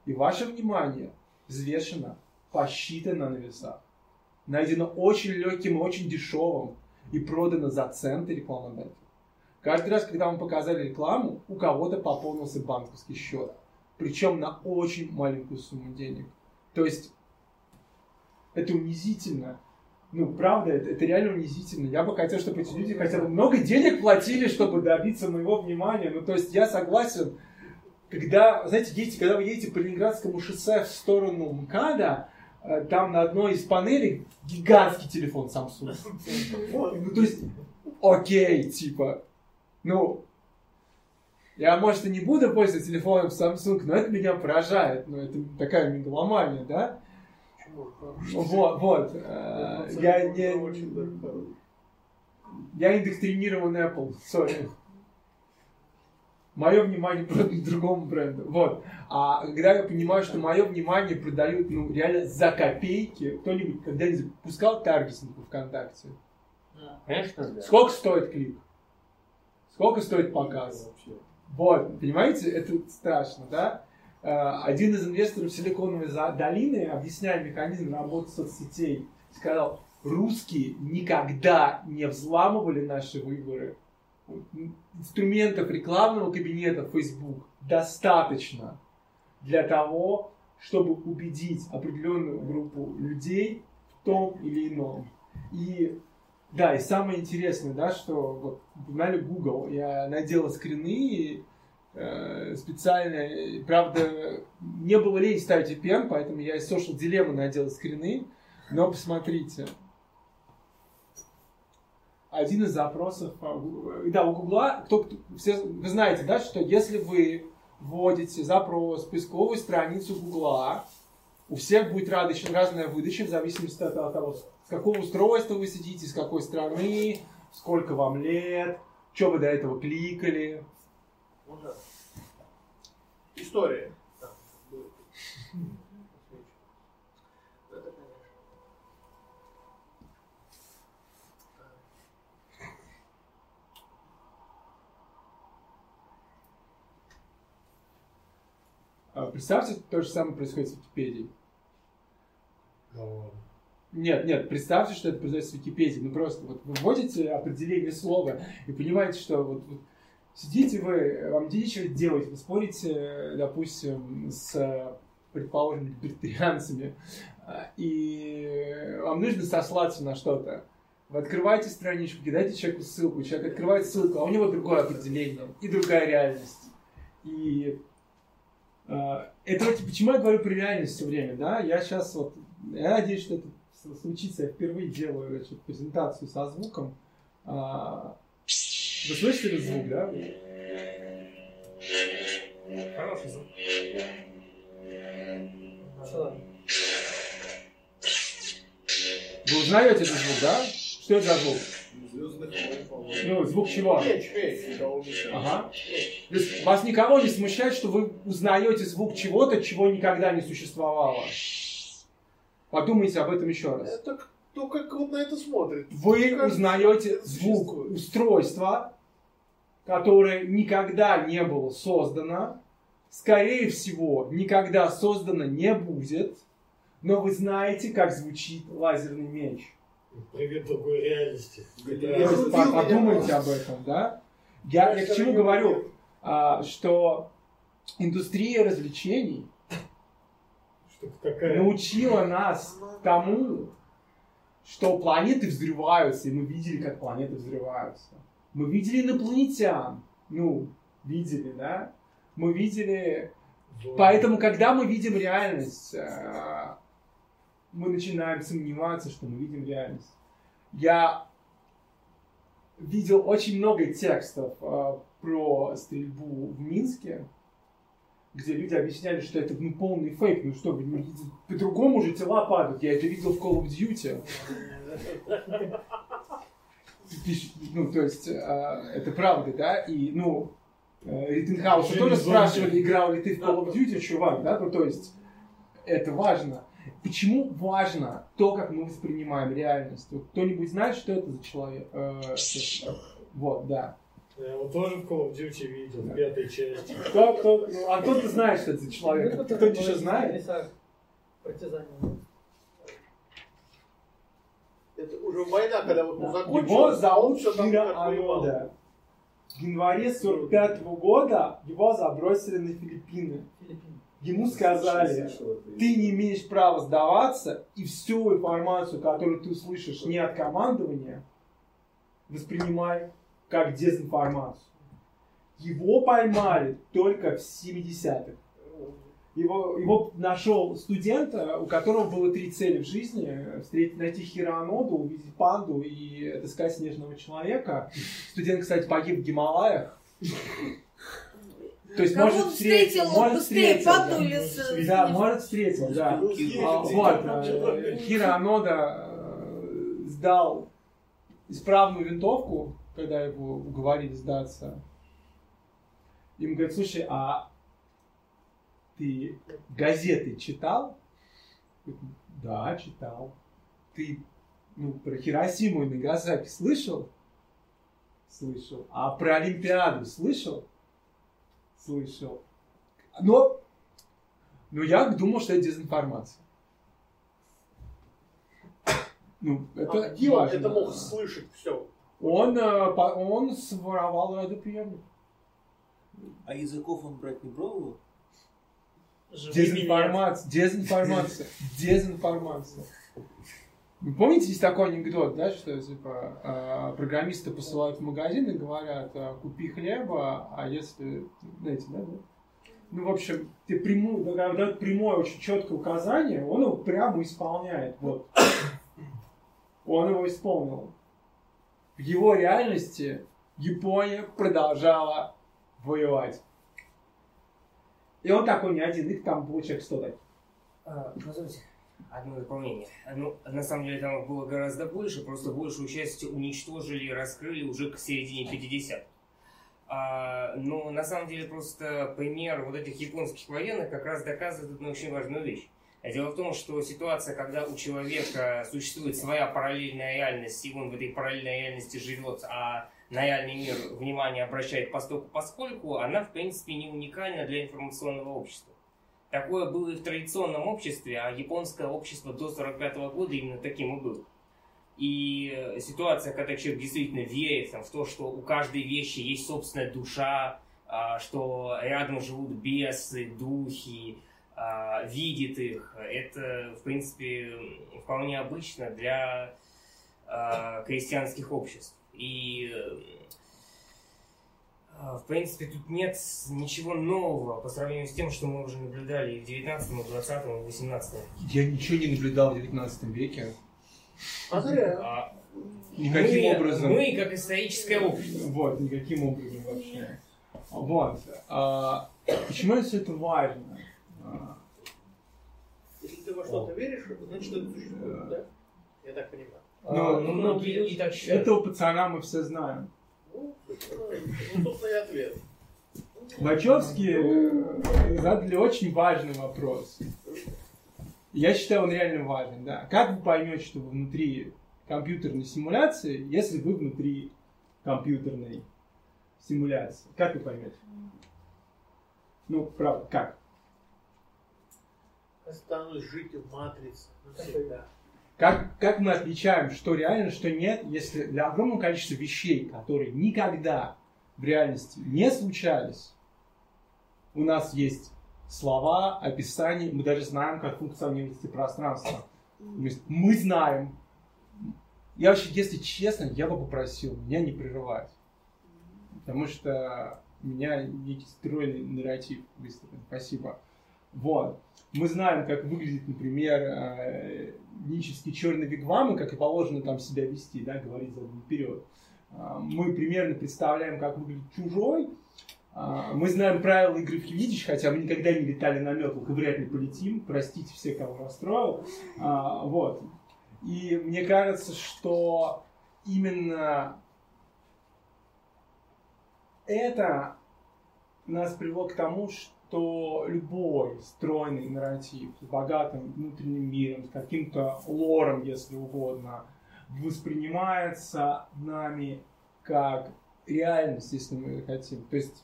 Speaker 1: И ваше внимание взвешено, посчитано на весах. Найдено очень легким и очень дешевым и продано за центы рекламодателя. Каждый раз, когда вам показали рекламу, у кого-то пополнился банковский счет. Причем на очень маленькую сумму денег. То есть это унизительно. Ну, правда, это, это реально унизительно. Я бы хотел, чтобы эти люди хотя бы много денег платили, чтобы добиться моего внимания. Ну, то есть я согласен, когда, знаете, едете, когда вы едете по Ленинградскому шоссе в сторону МКАДа, э, там на одной из панелей гигантский телефон Samsung. Ну, то есть, окей, типа, ну, я, может, и не буду пользоваться телефоном Samsung, но это меня поражает. Ну, это такая мегаломания, да? Вот, вот. э, Я не... Я индоктринирован Apple, сори. мое внимание продано другому бренду. Вот. А когда я понимаю, что мое внимание продают, ну, реально за копейки, кто-нибудь когда-нибудь пускал таргетинг в ВКонтакте?
Speaker 4: Конечно, да.
Speaker 1: Сколько стоит клик? Сколько стоит показ? Вот, понимаете, это страшно, да? Э, Один из инвесторов Силиконовой долины, объясняя механизм работы соцсетей, сказал, русские никогда не взламывали наши выборы. Инструментов рекламного кабинета Facebook достаточно для того, чтобы убедить определенную группу людей в том или ином. И да, и самое интересное, да, что вот упоминали Google. Я надела скрины э, специально. И, Правда, не было лень ставить VPN, поэтому я из Social Dilemma надел скрины. Но посмотрите. Один из запросов, а, у- да, у Гугла, кто, кто- все, вы знаете, да, что если вы вводите запрос в поисковую страницу Гугла, у всех будет разная, разная выдача в зависимости от того, с какого устройства вы сидите, с какой страны, сколько вам лет, что вы до этого кликали.
Speaker 5: Ну да. История. Да, будет. Это, конечно.
Speaker 1: А, Представьте, то же самое происходит с Википедией. Нет, нет, представьте, что это произойдет с Википедией. Ну просто вот вы вводите определение слова и понимаете, что вот, вот сидите вы, вам нечего делать, вы спорите, допустим, с, предположим, либертарианцами, а, и вам нужно сослаться на что-то. Вы открываете страничку, кидаете человеку ссылку, человек открывает ссылку, а у него другое определение и другая реальность. И а, это вот почему я говорю про реальность все время, да? Я сейчас вот, я надеюсь, что это случится. Я впервые делаю значит, презентацию со звуком. А, Вы слышите этот звук, да?
Speaker 4: Хороший звук.
Speaker 1: Вы узнаете этот звук, да? Что это за звук? Ну, звук чего? Ага. То есть вас никого не смущает, что вы узнаете звук чего-то, чего никогда не существовало. Подумайте об этом еще раз.
Speaker 5: Это кто как вот на это смотрит.
Speaker 1: Вы узнаете звук устройства, которое никогда не было создано, скорее всего, никогда создано не будет, но вы знаете, как звучит лазерный меч.
Speaker 6: Привет другой реальности.
Speaker 5: Меня
Speaker 1: подумайте об этом, да? Я, я к чему говорю? А, что индустрия развлечений научила нас тому, что планеты взрываются, и мы видели, как планеты взрываются. Мы видели инопланетян. Ну, видели, да? Мы видели...
Speaker 6: зона.
Speaker 1: Поэтому, когда мы видим реальность, э, мы начинаем сомневаться, что мы видим реальность. Я видел очень много текстов э, про стрельбу в Минске, где люди объясняли, что это ну, полный фейк. Ну что, по-другому же тела падают. Я это видел в Call of Duty. Ну, то есть, э, это правда, да? И, ну, э, Риттенхауса тоже спрашивали, играл ли ты в Call of Duty, чувак, да? Ну, то есть, это важно. Почему важно то, как мы воспринимаем реальность? Вот кто-нибудь знает, что это за человек? Э, что- Вот, да.
Speaker 6: Я его тоже в Call of Duty видел,
Speaker 1: Да.
Speaker 6: в пятой части.
Speaker 1: Кто, кто, ну, а кто-то знает, что это за человек? Кто-нибудь еще знает?
Speaker 5: Это уже война, когда вот он закончил.
Speaker 1: Его зовут
Speaker 5: воевал.
Speaker 1: Анода. В январе 45 года его забросили на Филиппины. Ему сказали, ты не имеешь права сдаваться, и всю информацию, которую ты услышишь не от командования, воспринимай как дезинформацию. Его поймали только в 70-х. Его, его нашел студент, э, у которого было три цели в жизни. Встретить, найти Хироноду, увидеть панду и отыскать снежного человека. Студент, кстати, погиб в Гималаях. То есть,
Speaker 2: Кого
Speaker 1: может,
Speaker 2: он
Speaker 1: встретил, может,
Speaker 2: быстрее
Speaker 1: встретил, да.
Speaker 2: или с...
Speaker 1: Да, может, встретил, да. А, Вот, э, Анода э, сдал исправную винтовку, когда его уговорили сдаться. Им говорят, слушай, а ты газеты читал? Да, читал. Ты ну, про Хиросиму и Нагасаки слышал? Слышал. А про Олимпиаду слышал? Слышал. Но, но я думал, что это дезинформация. Ну, это
Speaker 5: а где он
Speaker 1: важно.
Speaker 5: это мог слышать все?
Speaker 1: Он, э, он своровал радиоприемник.
Speaker 7: А языков он брать не пробовал?
Speaker 1: Дезинформация, дезинформация, дезинформация. Вы помните, есть такой анекдот, да, что типа э, программисты посылают в магазин и говорят, э, купи хлеба, а если, знаете, да, да? Ну, в общем, ты прямую, да, дают прямое, очень четкое указание, он его прямо исполняет. Вот. Он его исполнил. В его реальности Япония продолжала воевать. И он такой не один, их там было человек 100 таких.
Speaker 4: Позвольте, одно дополнение. Ну, на самом деле там было гораздо больше, просто большую часть уничтожили и раскрыли уже к середине 50 а, но на самом деле просто пример вот этих японских военных как раз доказывает одну очень важную вещь. Дело в том, что ситуация, когда у человека существует своя параллельная реальность, и он в этой параллельной реальности живет, а на реальный мир внимание обращает постольку поскольку, она, в принципе, не уникальна для информационного общества. Такое было и в традиционном обществе, а японское общество до 45 года именно таким и было. И э, ситуация, когда человек действительно верит там, в то, что у каждой вещи есть собственная душа, а, что рядом живут бесы, духи, а, видит их, это, в принципе, вполне обычно для а, крестьянских обществ. И, а, в принципе, тут нет ничего нового по сравнению с тем, что мы уже наблюдали и в 19, и 20, и 18
Speaker 1: Я ничего не наблюдал в 19 веке.
Speaker 5: А зря.
Speaker 4: А
Speaker 1: Никаким
Speaker 4: мы,
Speaker 1: образом.
Speaker 4: Мы, как историческое общество.
Speaker 1: Вот, никаким образом вообще. Вот. А, почему все это важно?
Speaker 5: Если ты во что-то веришь, значит это существует, да? Я так понимаю.
Speaker 1: Ну,
Speaker 4: ну, многие люди так считают.
Speaker 1: Этого пацана мы все знаем.
Speaker 5: Ну, собственно, ну, собственно, и ответ.
Speaker 1: Вачовски э, задали очень важный вопрос. Я считаю, он реально важный, да. Как вы поймете, что вы внутри компьютерной симуляции, если вы внутри компьютерной симуляции? Как вы поймете? Ну, правда, как?
Speaker 5: Останусь жить в матрице навсегда.
Speaker 1: Как, как мы отличаем, что реально, что нет, если для огромного количества вещей, которые никогда в реальности не случались, у нас есть слова, описания, мы даже знаем, как функционирует эти пространства. То есть мы знаем. Я вообще, если честно, я бы попросил меня не прерывать. Потому что меня некий стройный нарратив выстроен. Спасибо. Вот. Мы знаем, как выглядит, например, э, нические черные вигвамы, как и положено там себя вести, да, говорить задом вперед. А, Мы примерно представляем, как выглядит чужой. А, Мы знаем правила игры в Квидич, хотя мы никогда не летали на метлах и вряд ли полетим. Простите все, кого расстроил. А, Вот. И мне кажется, что именно это нас привело к тому, что любой стройный нарратив с богатым внутренним миром, с каким-то лором, если угодно, воспринимается нами как реальность, если мы хотим. То есть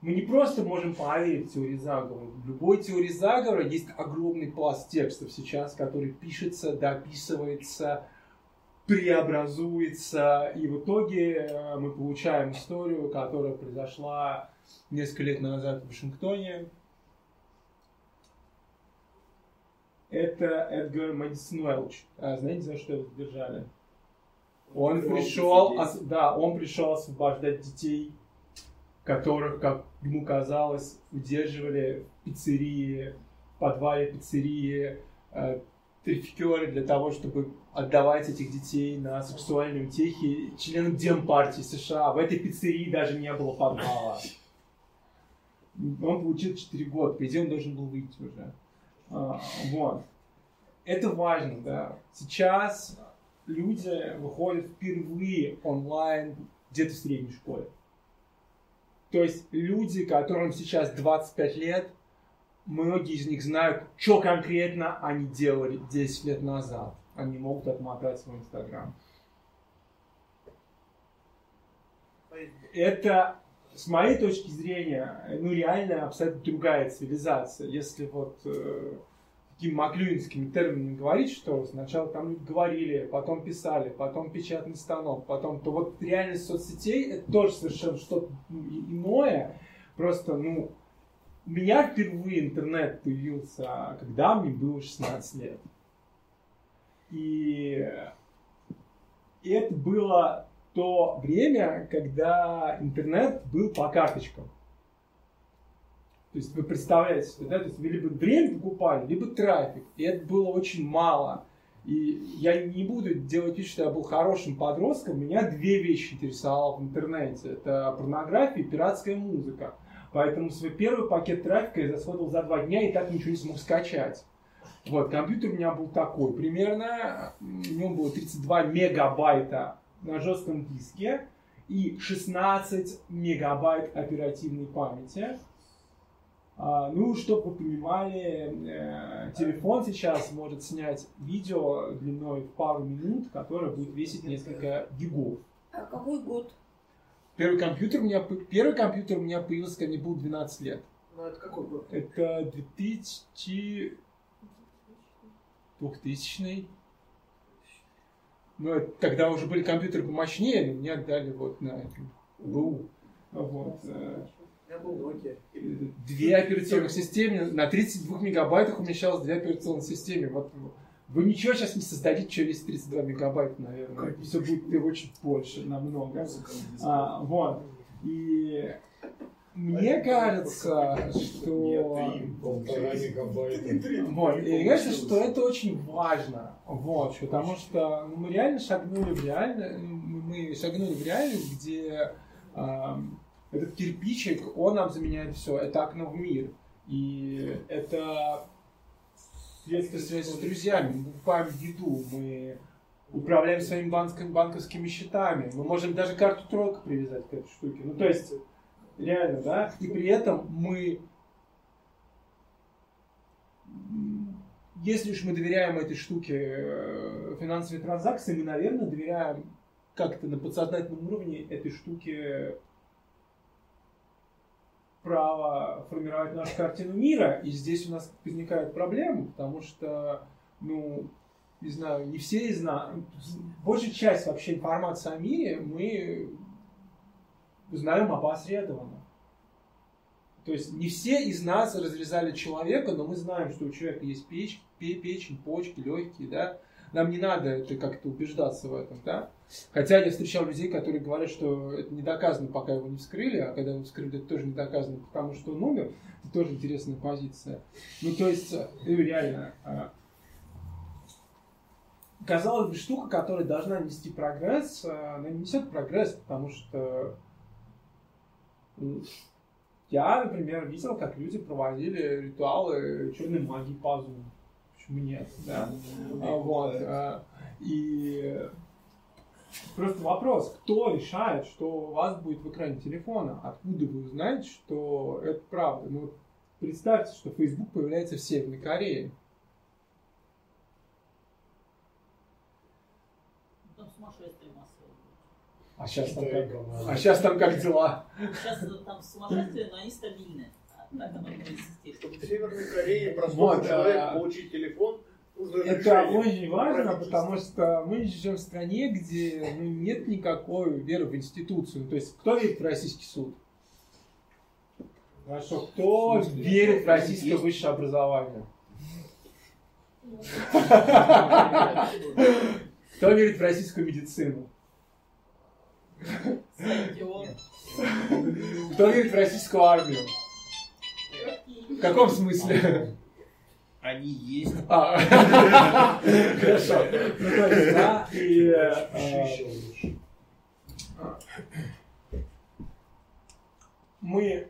Speaker 1: мы не просто можем поверить в теории заговора. В любой теории заговора есть огромный пласт текстов сейчас, который пишется, дописывается, преобразуется, и в итоге э, мы получаем историю, которая произошла несколько лет назад в Вашингтоне. Это Эдгар Мэдисон Уэлч. А знаете, за что его задержали? Он пришел, ос- да, он пришел освобождать детей, которых, как ему казалось, удерживали в пиццерии, в подвале пиццерии, э, трификеры для того, чтобы отдавать этих детей на сексуальные утехи членам Демпартии США. В этой пиццерии даже не было подвала. Он получил 4 года, по идее он должен был выйти уже. А, вот. Это важно, да. Сейчас люди выходят впервые онлайн где-то в средней школе. То есть люди, которым сейчас 25 лет, многие из них знают, что конкретно они делали 10 лет назад. Они могут отмотать свой Инстаграм. Это, с моей точки зрения, ну реально абсолютно другая цивилизация. Если вот э, такими маклюинскими терминами говорить, что сначала там люди говорили, потом писали, потом печатный станок, потом, то вот реальность соцсетей это тоже совершенно что-то ну, иное. Просто, ну, у меня впервые интернет появился, когда мне было 16 лет. И, и это было то время, когда интернет был по карточкам. То есть вы представляете себе, да, то есть вы либо время покупали, либо трафик. И это было очень мало. И я не буду делать вид, что я был хорошим подростком. Меня две вещи интересовало в интернете. Это порнография и пиратская музыка. Поэтому свой первый пакет трафика я засходил за два дня и так ничего не смог скачать. Вот, компьютер у меня был такой. Примерно в нем было 32 мегабайта на жестком диске и 16 мегабайт оперативной памяти. А, ну, чтобы вы понимали, э, телефон сейчас может снять видео длиной в пару минут, которое будет весить несколько гигов.
Speaker 2: А какой год?
Speaker 1: Первый компьютер у меня, первый компьютер у меня появился, когда мне было 12 лет.
Speaker 5: Ну, это какой год?
Speaker 1: Это 2000... 2000 Ну, это тогда уже были компьютеры помощнее, но мне отдали вот на БУ. Вот. э. Две операционных системы. На 32 мегабайтах умещалось две операционных системы. Вот вы ничего сейчас не создадите, что весит 32 мегабайта, наверное. Все будет очень больше, намного. А, вот. И мне кажется, что... Вот. И мне кажется, что это очень важно. Вот. Потому что ну, мы реально шагнули в реальность, мы шагнули в реальность, где ам, этот кирпичик, он нам заменяет все. Это окно в мир. И это средство связи с друзьями. Мы покупаем еду, мы управляем своими банк- банковскими счетами. Мы можем даже карту тройка привязать к этой штуке. Ну, то есть, реально, да? И при этом мы если уж мы доверяем этой штуке э, финансовой транзакции, мы, наверное, доверяем как-то на подсознательном уровне этой штуке право формировать нашу картину мира. И здесь у нас возникают проблемы, потому что, ну, не знаю, не все из нас, большая часть вообще информации о мире мы узнаем опосредованно. То есть не все из нас разрезали человека, но мы знаем, что у человека есть печь, пе- печень, почки, легкие, да. Нам не надо это как-то убеждаться в этом, да. Хотя я встречал людей, которые говорят, что это не доказано, пока его не вскрыли, а когда его вскрыли, это тоже не доказано, потому что он умер. Это тоже интересная позиция. Ну, то есть, э, реально, э, казалось бы, штука, которая должна нести прогресс, э, она не несет прогресс, потому что я, например, видел, как люди проводили ритуалы черной магии по Zoom. Почему нет, да? А, Вот. а, И просто вопрос, кто решает, что у вас будет в экране телефона? Откуда вы узнаете, что это правда? Ну, представьте, что Facebook появляется в Северной Корее.
Speaker 3: Там сумасшествие массовое.
Speaker 1: А сейчас там как, а сейчас там как дела?
Speaker 3: Сейчас там сумасшествие, но они стабильны. Так оно будет идти.
Speaker 5: Чтобы в Северной Корее простому
Speaker 1: Вот, а-
Speaker 5: получить телефон,
Speaker 1: Это очень важно, потому что мы живем в стране, где ну, нет никакой веры в институцию. Ну, То есть, кто верит в российский суд? Хорошо, кто
Speaker 7: В смысле?
Speaker 1: верит в российское
Speaker 7: Есть.
Speaker 1: высшее образование? Кто верит в российскую медицину? Кто верит в российскую армию? В каком смысле?
Speaker 7: Они есть.
Speaker 1: А, Хорошо. Ну, то есть, да, и... э, мы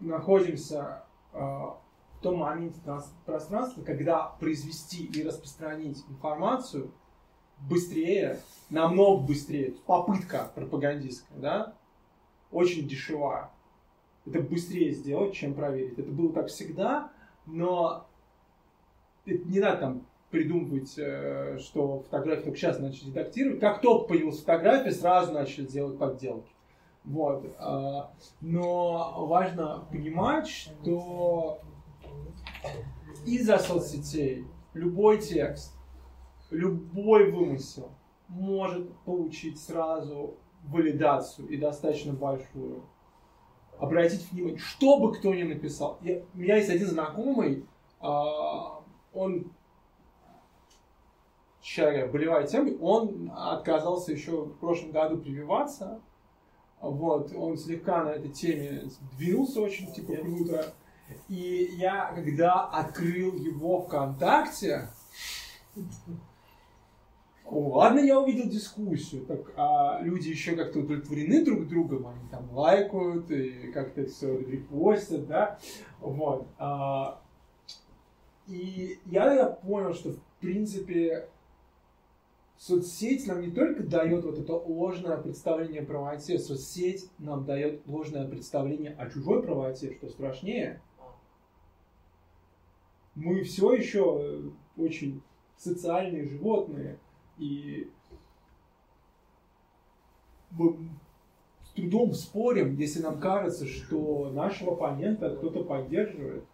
Speaker 1: находимся э, в том моменте транс- пространства, когда произвести и распространить информацию быстрее, намного быстрее, попытка пропагандистская, да, очень дешевая. это быстрее сделать, чем проверить. Это было так всегда, но не надо там придумывать, э, что фотографии только сейчас начали редактировать. Как только появилась фотография, сразу начали делать подделки. Вот. а, Но важно понимать, что из-за соцсетей любой текст, любой вымысел может получить сразу валидацию и достаточно большую. Обратите внимание, что бы кто ни написал. Я, у меня есть один знакомый, а, он человек болевает темой, он отказался еще в прошлом году прививаться. Вот, он слегка на этой теме двинулся очень, типа, круто. И я, когда открыл его ВКонтакте, ладно, я увидел дискуссию, так а люди еще как-то удовлетворены друг другом, они там лайкают и как-то все репостят, да, вот. А, и я, я понял, что в принципе соцсеть нам не только дает вот это ложное представление о правоте, соцсеть нам дает ложное представление о чужой правоте, что страшнее. Мы все еще очень социальные животные, и мы с трудом спорим, если нам кажется, что нашего оппонента кто-то поддерживает.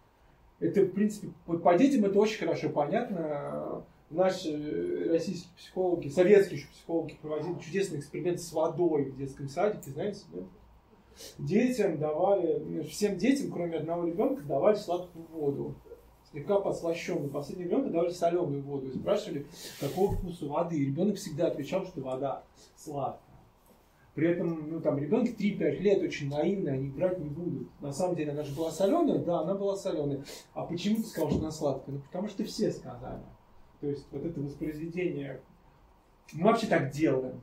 Speaker 1: Это, в принципе, по детям это очень хорошо понятно. Наши российские психологи, советские еще психологи проводили чудесный эксперимент с водой в детском садике, знаете, да? Детям давали, всем детям, кроме одного ребенка, давали сладкую воду слегка подслащенную. Последний ребенка давали соленую воду и спрашивали, какого вкуса воды. И ребенок всегда отвечал, что вода сладкая. При этом, ну, там, ребенок 3-5 лет очень наивный, они брать не будут. На самом деле, она же была соленая? Да, она была соленая. А почему ты сказал, что она сладкая? Ну, потому что все сказали. То есть, вот это воспроизведение. Мы вообще так делаем.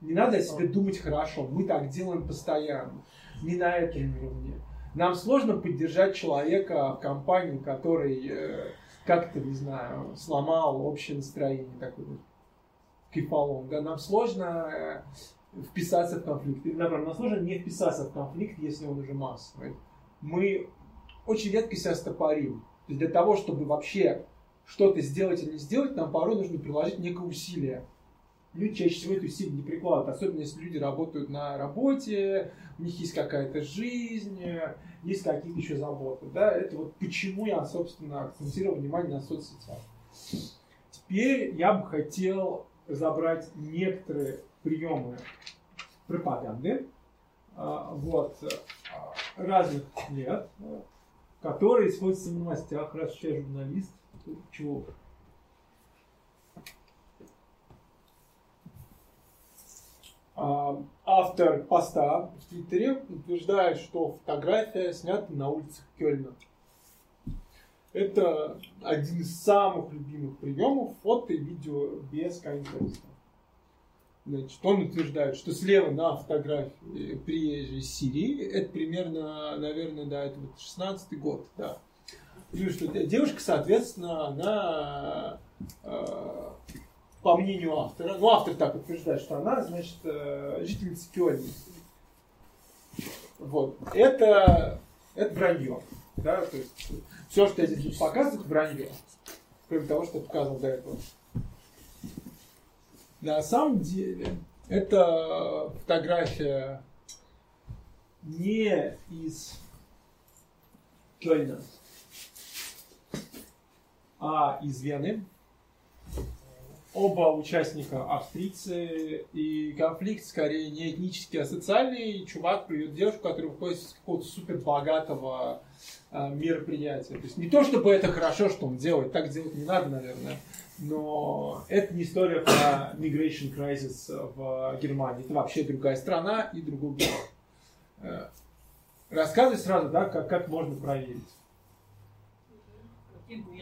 Speaker 1: Не надо о себе думать хорошо. Мы так делаем постоянно. Не на этом уровне. Нам сложно поддержать человека в компании, который э, как-то, не знаю, сломал общее настроение такое кипалом. Да? Нам сложно э, вписаться в конфликт. Или наоборот, нам сложно не вписаться в конфликт, если он уже массовый. Мы очень редко себя стопорим. То есть для того, чтобы вообще что-то сделать или не сделать, нам порой нужно приложить некое усилие люди чаще всего эту силу не прикладывают, особенно если люди работают на работе, у них есть какая-то жизнь, есть какие-то еще заботы. Да? Это вот почему я, собственно, акцентировал внимание на соцсетях. Теперь я бы хотел забрать некоторые приемы пропаганды а, вот, а, разных лет, которые используются в новостях, раз я журналист, чего автор поста в Твиттере утверждает, что фотография снята на улицах Кёльна. Это один из самых любимых приемов фото и видео без контекста. Значит, он утверждает, что слева на фотографии приезжей Сирии, это примерно, наверное, да, это вот 16 год, да. И что девушка, соответственно, она э, по мнению автора, ну автор так утверждает, что она, значит, э, жительница Кёльна. Вот. Это, это вранье. Да? То есть, все, что я здесь буду показывать, вранье. Кроме того, что я показывал до этого. На самом деле, это фотография не из Кёльна, а из Вены оба участника австрийцы, и конфликт скорее не этнический, а социальный. Чувак приведет девушку, которая выходит из какого-то супер богатого э, мероприятия. То есть не то, чтобы это хорошо, что он делает, так делать не надо, наверное, но это не история про migration crisis в Германии. Это вообще другая страна и другой город. Э, рассказывай сразу, да, как, как можно проверить.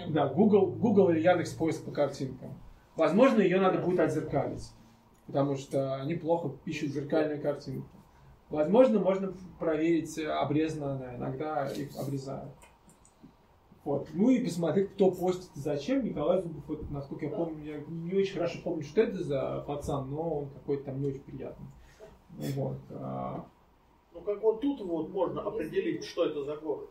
Speaker 1: Да, Google, Google или Яндекс поиск по картинкам. Возможно, ее надо будет отзеркалить, потому что они плохо пишут зеркальные картинки. Возможно, можно проверить, обрезана она, иногда их обрезают. Вот. Ну и посмотреть, кто постит и зачем. Николай Зубов, вот, насколько я помню, я не очень хорошо помню, что это за пацан, но он какой-то там не очень приятный. Вот. А,
Speaker 5: Ну как вот тут вот можно определить, что это за город.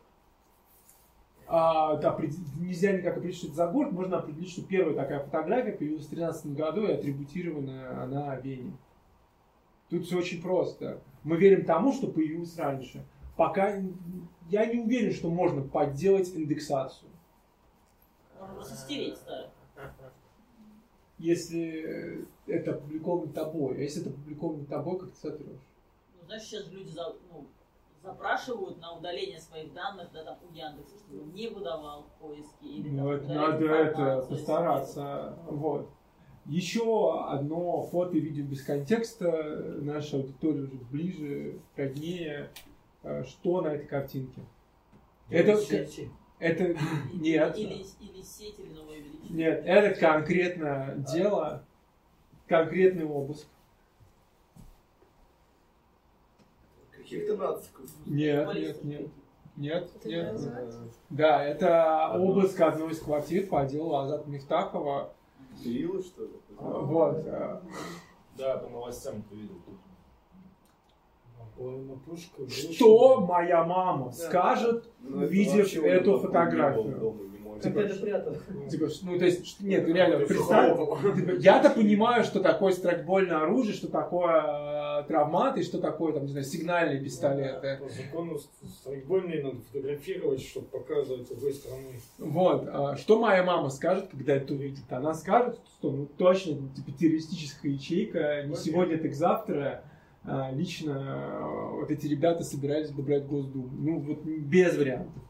Speaker 1: А, да, пред- нельзя никак определить, что это за город. Можно определить, что первая такая фотография появилась в 2013 году и атрибутирована она Вене. Тут все очень просто. Мы верим тому, что появилось раньше. Пока я не уверен, что можно подделать индексацию.
Speaker 3: Можно просто стереть старое.
Speaker 1: Если это опубликовано тобой. А если это опубликовано тобой, как ты сотрешь?
Speaker 3: Ну, знаешь, сейчас люди за- ну, запрашивают на удаление своих данных, да, там, у Яндекса, чтобы он не выдавал в поиске. Или,
Speaker 1: Ну, это надо это постараться. Вот. Еще одно фото и видео без контекста. Наша аудитория уже ближе, роднее. Э, Что на этой картинке? Это,
Speaker 5: Сети.
Speaker 1: это нет.
Speaker 3: Или, или сеть, или новое величие.
Speaker 1: Нет, это конкретно дело, конкретный обыск.
Speaker 8: Каких-то нациков.
Speaker 1: Нет, нет, нет. Нет, нет. Да, это обыск одной из квартир по делу Азата Мифтахова.
Speaker 8: Кирилла, что ли?
Speaker 1: Вот. э,
Speaker 9: Да, по новостям ты видел.
Speaker 6: Пушка.
Speaker 1: Что моя мама скажет,
Speaker 8: Ну, это
Speaker 1: увидев эту фотографию?
Speaker 5: это прятал?
Speaker 1: Типа, ну, то есть, нет, ну, реально, представь, я-то понимаю, что такое страйкбольное оружие, что такое травматы, что такое, там, не знаю, сигнальные пистолеты.
Speaker 6: По закону страйкбольные надо фотографировать, чтобы показывать другой стороны.
Speaker 1: Вот, а что моя мама скажет, когда это увидит? Она скажет, что, ну, точно, типа, террористическая ячейка, не сегодня, так завтра, а, лично э, вот эти ребята собирались бы брать Госдуму. Ну, вот без вариантов.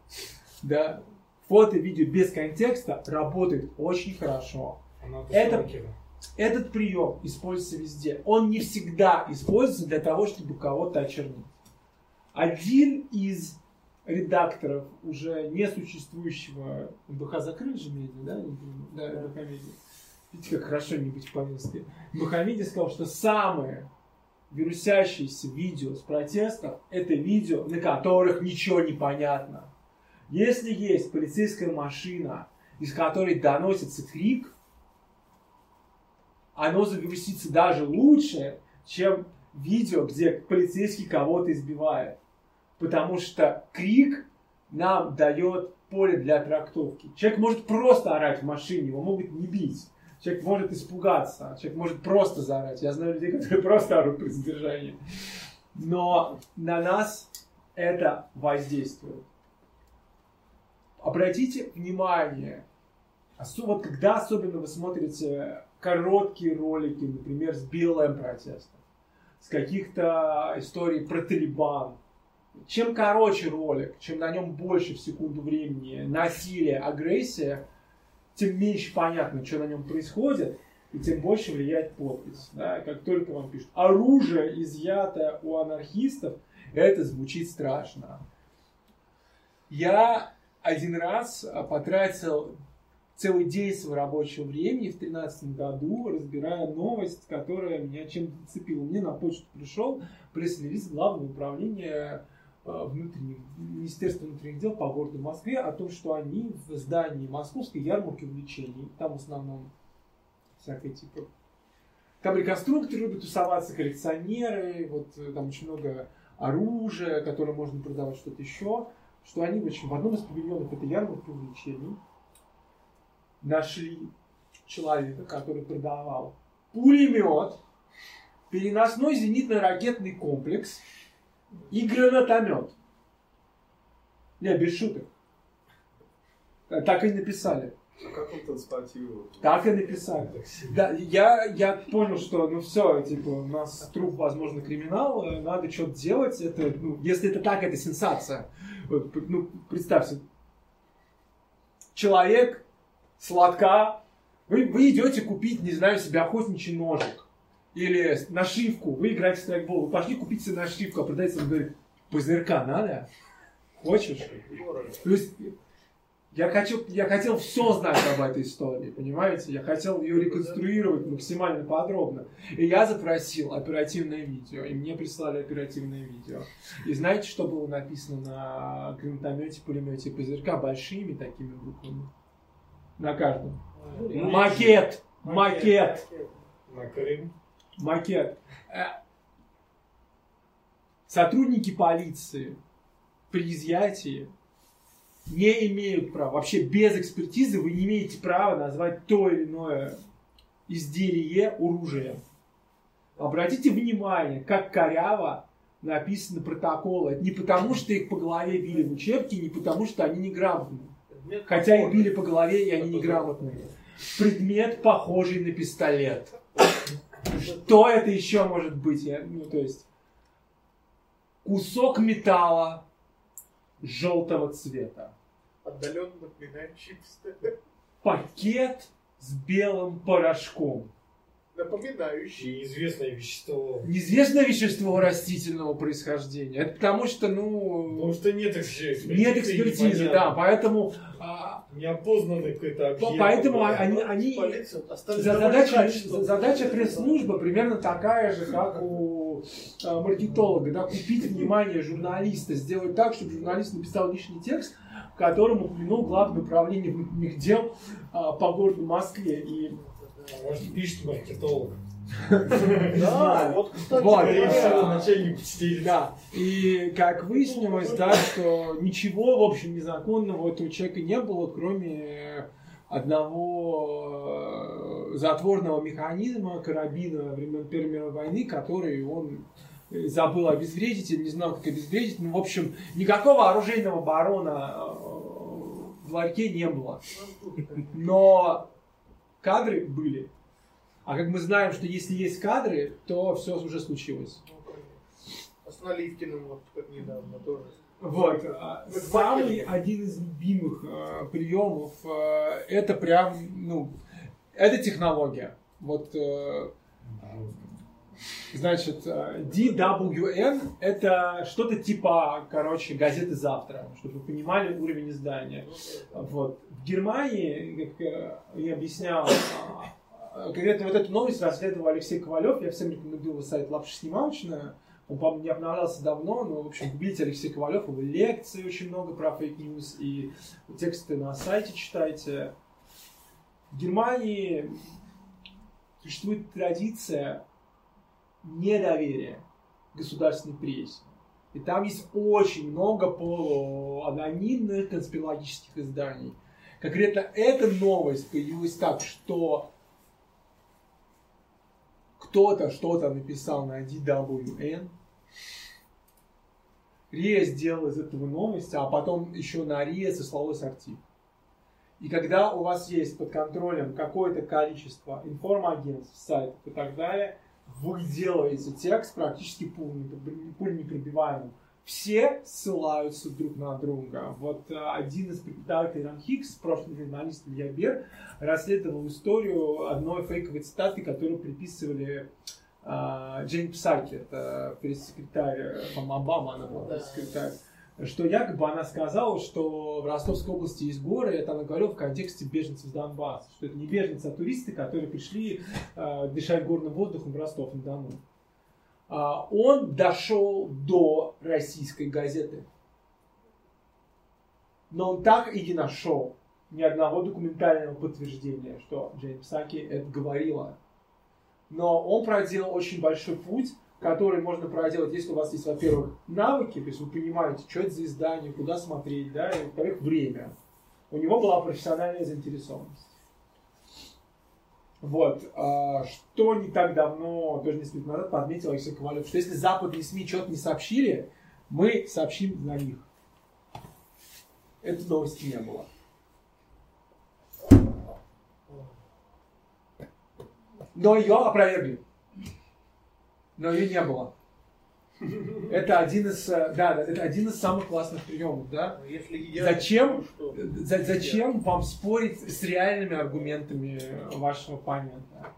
Speaker 1: Да. Фото, видео без контекста работает очень хорошо.
Speaker 6: Она
Speaker 1: Это-
Speaker 6: сталкера.
Speaker 1: Этот прием используется везде. Он не всегда используется для того, чтобы кого-то очернить. Один из редакторов уже несуществующего МБХ закрыли же медиа, да? Да, МБХ медиа. Видите, как хорошо не быть повестке. МБХ медиа сказал, что самые вирусящиеся видео с протестов это видео, на которых ничего не понятно. Если есть полицейская машина, из которой доносится крик, оно загрузится даже лучше, чем видео, где полицейский кого-то избивает. Потому что крик нам дает поле для трактовки. Человек может просто орать в машине, его могут не бить. Человек может испугаться, человек может просто заорать. Я знаю людей, которые просто орут при задержании. Но на нас это воздействует. Обратите внимание, вот когда особенно вы смотрите короткие ролики, например, с БЛМ протестов, с каких-то историй про Талибан, чем короче ролик, чем на нем больше в секунду времени насилие, агрессия, тем меньше понятно, что на нем происходит, и тем больше влияет подпись. Да? Как только вам пишут оружие изъято у анархистов, это звучит страшно. Я один раз потратил целый день своего рабочего времени в 2013 году, разбирая новость, которая меня чем-то зацепила. Мне на почту пришел пресс-релиз Главного управления э, внутренних, Министерства внутренних дел по городу Москве о том, что они в здании Московской ярмарки увлечений, там в основном всякое типа там реконструкторы любят тусоваться, коллекционеры, вот э, там очень много оружия, которое можно продавать, что-то еще, что они в общем, в одном из павильонов этой ярмарки увлечений нашли человека, который продавал пулемет, переносной зенитно-ракетный комплекс и гранатомет. Не, без шуток. Э, Так и написали.
Speaker 8: А как он транспортировал?
Speaker 1: Так и написали. Да, я, я понял, что ну все, типа, у нас труп, возможно, криминал, э, надо что-то делать. Это, ну, если это так, это сенсация. Вот, ну, представьте, человек, сладка, вы, вы идете купить, не знаю, себе охотничий ножик или нашивку, вы играете в страйкбол, вы пошли купить себе нашивку, а продавец вам говорит, ПЗРК надо? Хочешь? То есть я, хочу, я хотел все знать об этой истории, понимаете? Я хотел ее реконструировать максимально подробно. И я запросил оперативное видео, и мне прислали оперативное видео. И знаете, что было написано на гранатомете, пулемете ПЗРК большими такими буквами? На каждом. Макет! Макет!
Speaker 6: Крым.
Speaker 1: Макет. Э, сотрудники полиции при изъятии не имеют права, вообще без экспертизы вы не имеете права назвать то или иное изделие оружием. Обратите внимание, как коряво написаны протоколы. Это не потому, что их по голове били в учебке, не потому, что они неграмотные. Хотя их били по голове, и они неграмотные. Предмет, похожий на пистолет. Что это еще может быть? Я- ну, то есть, кусок металла желтого цвета.
Speaker 5: Отдаленно напоминающий пистолет.
Speaker 1: Пакет с белым порошком.
Speaker 5: Напоминающий.
Speaker 6: Неизвестное вещество.
Speaker 1: Неизвестное вещество растительного происхождения. Это потому что, ну,
Speaker 6: Потому что нет экспертизы.
Speaker 1: нет экспертизы, да, поэтому а,
Speaker 6: Неопознанный какой-то объект.
Speaker 1: поэтому
Speaker 6: да.
Speaker 1: они, они задача, задача пресс-службы примерно такая же, как у э, маркетолога, да, купить внимание журналиста, сделать так, чтобы журналист написал лишний текст, в котором упомянул главное управление внутренних дел а, по городу Москве. И
Speaker 6: А Может, пишет маркетолог.
Speaker 5: Да, вот, кстати,
Speaker 6: начальник чтит.
Speaker 1: Да, и как выяснилось, да, что ничего, в общем, незаконного у этого человека не было, кроме одного э, затворного механизма, карабина времен Первой мировой войны, который он э, забыл обезвредить или не знал, как обезвредить. Ну, в общем, никакого оружейного барона э, в ларьке не было. Но кадры были. А как мы знаем, что если есть кадры, то все уже случилось.
Speaker 5: А с Наливкиным вот как недавно тоже.
Speaker 1: Вот. а, Самый один из любимых э, приемов э, это прям, ну, это технология. Вот, э, значит, DWN это что-то типа, короче, газеты завтра, чтобы вы понимали уровень издания. Вот. Германии, как э, я объяснял, а, конкретно вот эту новость расследовал Алексей Ковалев. Я всем рекомендую сайт Лапша Снималочная. Он, по-моему, не обновлялся давно, но, в общем, гуглите Алексей Ковалев, его лекции очень много про fake news, и тексты на сайте читайте. В Германии существует традиция недоверия государственной прессе. И там есть очень много полуанонимных конспирологических изданий. Конкретно эта новость появилась так, что кто-то что-то написал на DWN, РИА сделал из этого новость, а потом еще на РИА сослалось актив. И когда у вас есть под контролем какое-то количество информагентств, сайтов и так далее, вы делаете текст практически пуль- пульнепробиваемым. Все ссылаются друг на друга. Вот э, один из преподавателей Ран Хикс, прошлый журналист Илья Бер, расследовал историю одной фейковой цитаты, которую приписывали а, Джейн Псаки, это пресс-секретарь, э, по-моему, Обама, она была пресс-секретарь, что якобы она сказала, что в Ростовской области есть горы, это она говорила в контексте беженцев с Донбасса, что это не беженцы, а туристы, которые пришли э, дышать горным воздухом в Ростов-на-Дону. А, он дошел до российской газеты. Но он так и не нашел ни одного документального подтверждения, что Джейн Псаки это говорила. Но он проделал очень большой путь, который можно проделать, если у вас есть, во-первых, навыки, то есть вы понимаете, что это за издание, куда смотреть, да, и, во-вторых, время. У него была профессиональная заинтересованность. Вот. а, Что не так давно, тоже несколько лет назад, подметил Алексей Ковалев, что если западные СМИ что-то не сообщили, мы сообщим за них. Этой новости не было. Но ее опровергли. Но ее не было. Это один из, э, да, это один из самых классных приемов, да.
Speaker 5: Ну, Если едят,
Speaker 1: Зачем?
Speaker 5: то что?
Speaker 1: За- зачем вам спорить с реальными аргументами вашего оппонента?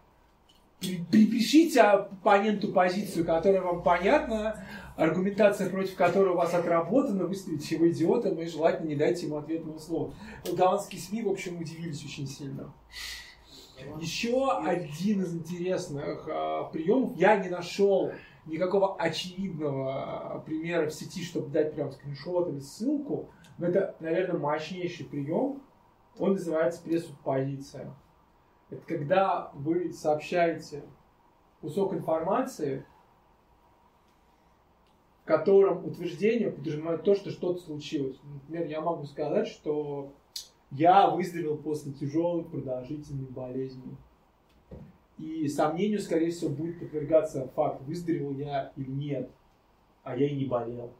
Speaker 1: При- Припишите оппоненту позицию, которая вам понятна, аргументация против которой у вас отработана, выставите его идиотом и желательно не дайте ему ответного слова. Голландские СМИ, в общем, удивились очень сильно. Еще один из интересных а, приемов. Я не нашел никакого очевидного а, примера в сети, чтобы дать прям скриншот или ссылку. Но это, наверное, мощнейший прием. Он называется пресс-позиция. Это когда вы сообщаете кусок информации, котором утверждение подразумевает то, что что-то случилось. Например, я могу сказать, что я выздоровел после тяжелой продолжительной болезни. И сомнению, скорее всего, будет подвергаться факт, выздоровел я или нет, а я и не болел.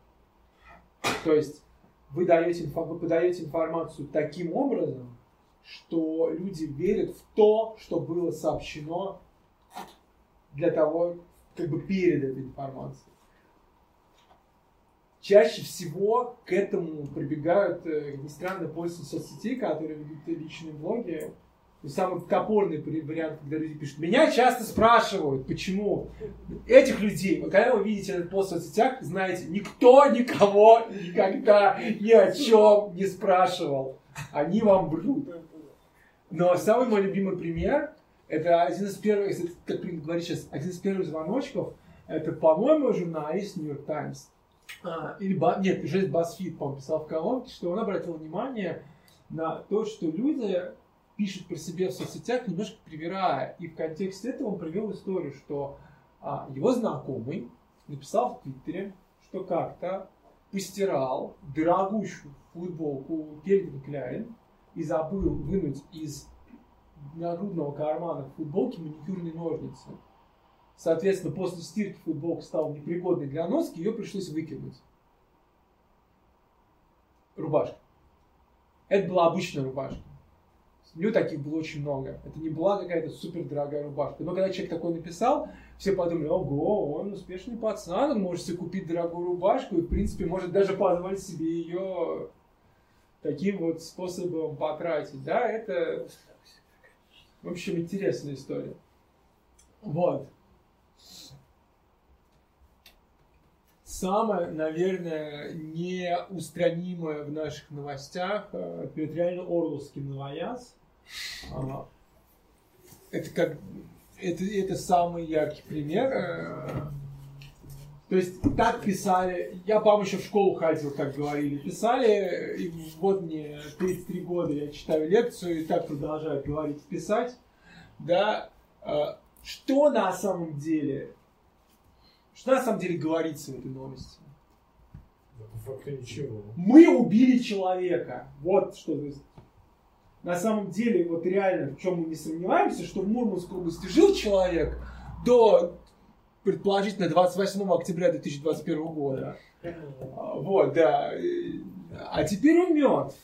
Speaker 1: То есть вы, даете, вы подаете информацию таким образом, что люди верят в то, что было сообщено для того, как бы перед этой информацией. Чаще всего к этому прибегают, э, как ни странно, пользователи соцсетей, которые ведут личные блоги. Самый топорный вариант, когда люди пишут. Меня часто спрашивают, почему. Этих людей, вот когда вы видите этот пост в соцсетях, знаете, никто никого никогда ни о чем не спрашивал. Они вам врут. Но самый мой любимый пример, это один из первых, если, как принято сейчас, один из первых звоночков, это, по-моему, журналист York Times. А, или, нет, журналист BuzzFeed, по-моему, писал в колонке, что он обратил внимание на то, что люди пишут про себя в соцсетях, немножко привирая. И в контексте этого он привел историю, что а, его знакомый написал в Твиттере, что как-то постирал дорогущую футболку Кельвин Кляйн и забыл вынуть из нагрудного кармана футболки маникюрные ножницы. Соответственно, после стирки футболка стала непригодной для носки, ее пришлось выкинуть. Рубашка. Это была обычная рубашка. У него таких было очень много. Это не была какая-то супер дорогая рубашка. Но когда человек такой написал, все подумали, ого, он успешный пацан, он может себе купить дорогую рубашку и, в принципе, может даже позволить себе ее таким вот способом потратить. Да, это, в общем, интересная история. Вот. Самое, наверное, неустранимое в наших новостях, это реально Орловский новояз. Это как это, это самый яркий пример. э, То есть так писали, я, по-моему, еще в школу ходил, как говорили, писали, и вот мне 33 года, я читаю лекцию, и так продолжают говорить, писать, да, э, что на самом деле, что на самом деле говорится в этой новости?
Speaker 6: По факту ничего.
Speaker 1: Мы убили человека. Вот что. На самом деле, вот реально, в чем мы не сомневаемся, что в Мурманской области жил человек до, предположительно, 28 октября 2021 года. А, Вот, да. А теперь он мертв.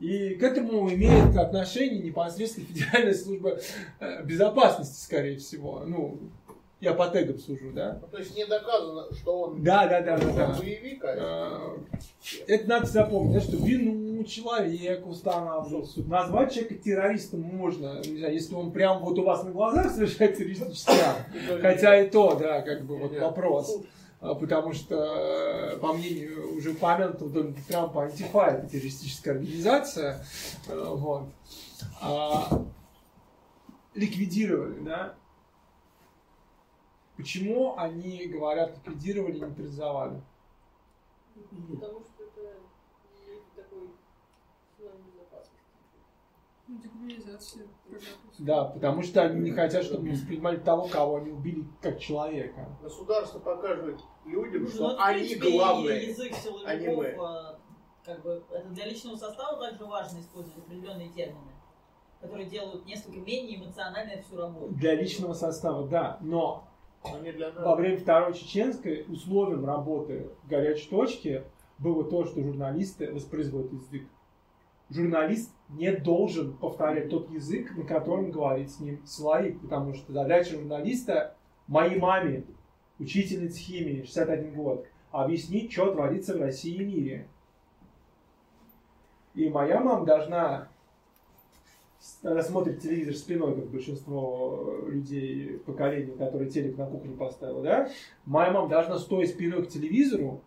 Speaker 1: И к этому имеет отношение непосредственно Федеральная служба э, безопасности, скорее всего. Ну, я по тегам сужу, да?
Speaker 5: Ну, То есть не доказано, что он
Speaker 1: Да, да, да, да, да.
Speaker 5: боевик, а
Speaker 1: Э, Это надо запомнить, да, что вину человека устанавливал суд. Назвать человека террористом можно, не знаю, если он прям вот у вас на глазах совершает террористический акт. Хотя и то, да, как бы вот вопрос. А, Потому что, э, по мнению уже упомянутого Дональда Трампа, антифа это террористическая организация. Э, Вот. А, ликвидировали, да? Почему они говорят ликвидировали и нейтрализовали?
Speaker 10: Потому что это не такой слой безопасности.
Speaker 11: Ну, декриминализация.
Speaker 1: Да, потому что они не хотят, чтобы мы воспринимали того, кого они убили, как человека.
Speaker 5: государство показывает людям,
Speaker 3: Ну,
Speaker 5: что они
Speaker 3: принципе,
Speaker 5: главные.
Speaker 3: язык силовиков,
Speaker 5: а не мы.
Speaker 3: как бы, это для личного состава также важно использовать определенные термины, которые делают несколько менее эмоциональной всю работу.
Speaker 1: Для личного состава, да, но во время Второй Чеченской условием работы горячей точки было то, что журналисты воспроизводят язык. Журналист не должен повторять тот язык, на котором говорит с ним силовик, потому что задача журналиста моей маме, учительнице химии, 61 год, объяснить, что творится в России и мире. И моя мама должна она телевизор спиной, как большинство людей поколения, которые телек на кухне поставил, да? Моя мама должна, стоя спиной к телевизору,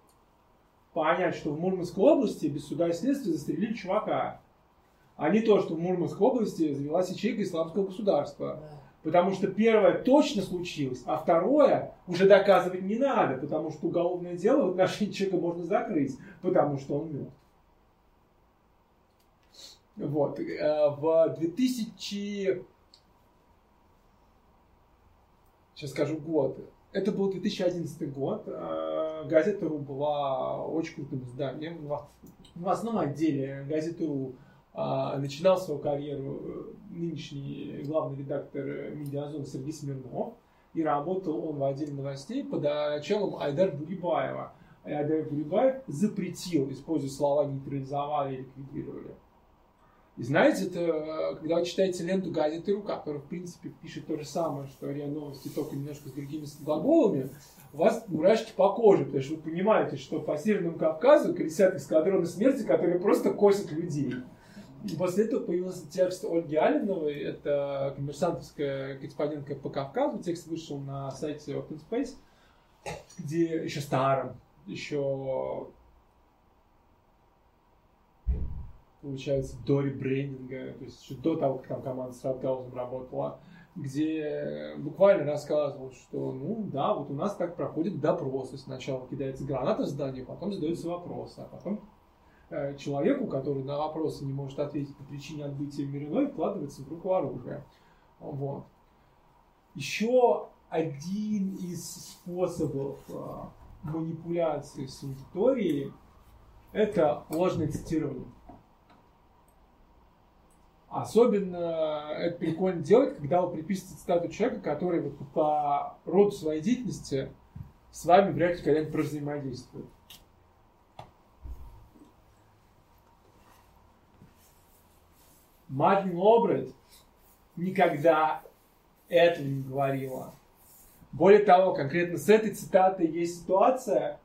Speaker 1: понять, что в Мурманской области без суда и следствия застрелили чувака. А не то, что в Мурманской области завелась ячейка исламского государства. Потому что первое точно случилось, а второе уже доказывать не надо, потому что уголовное дело в отношении человека можно закрыть, потому что он мертв. Вот. э, В 2000... Сейчас скажу год. Это был 2011 год. Э, Газета РУ была очень крутым изданием. В новостном отделе газеты РУ а, начинал свою карьеру э, нынешний главный редактор Медиазон Сергей Смирнов. И работал он в отделе новостей под началом Айдар Бурибаева. Айдар Бурибаев запретил использовать слова нейтрализовали и ликвидировали. И знаете, это э, когда вы читаете ленту газеты «Ру», которая, в принципе, пишет то же самое, что РИА Новости, только немножко с другими глаголами, у вас мурашки по коже, потому что вы понимаете, что по Северному Кавказу колесят эскадроны смерти, которые просто косят людей. И после этого появился текст Ольги Алиновой, это коммерсантовская корреспондентка по Кавказу, текст вышел на сайте Open Space, где еще старом, еще получается, до ребрендинга, то есть еще до того, как там команда с Радгаузом работала, где буквально рассказывал, что, ну да, вот у нас так проходит допрос. Сначала кидается граната в здание, потом задаются вопросы, а потом Э, человеку, который на вопросы не может ответить по причине отбытия мирной, вкладывается в руку оружие. Вот. Еще один из способов э, манипуляции с аудиторией – это ложное цитирование. Особенно это прикольно делать, когда вы приписываете цитату человека, который вот по роду своей деятельности с вами вряд ли когда-нибудь взаимодействует. Мартин Обрет никогда этого не говорила. Более того, конкретно с этой цитатой есть ситуация,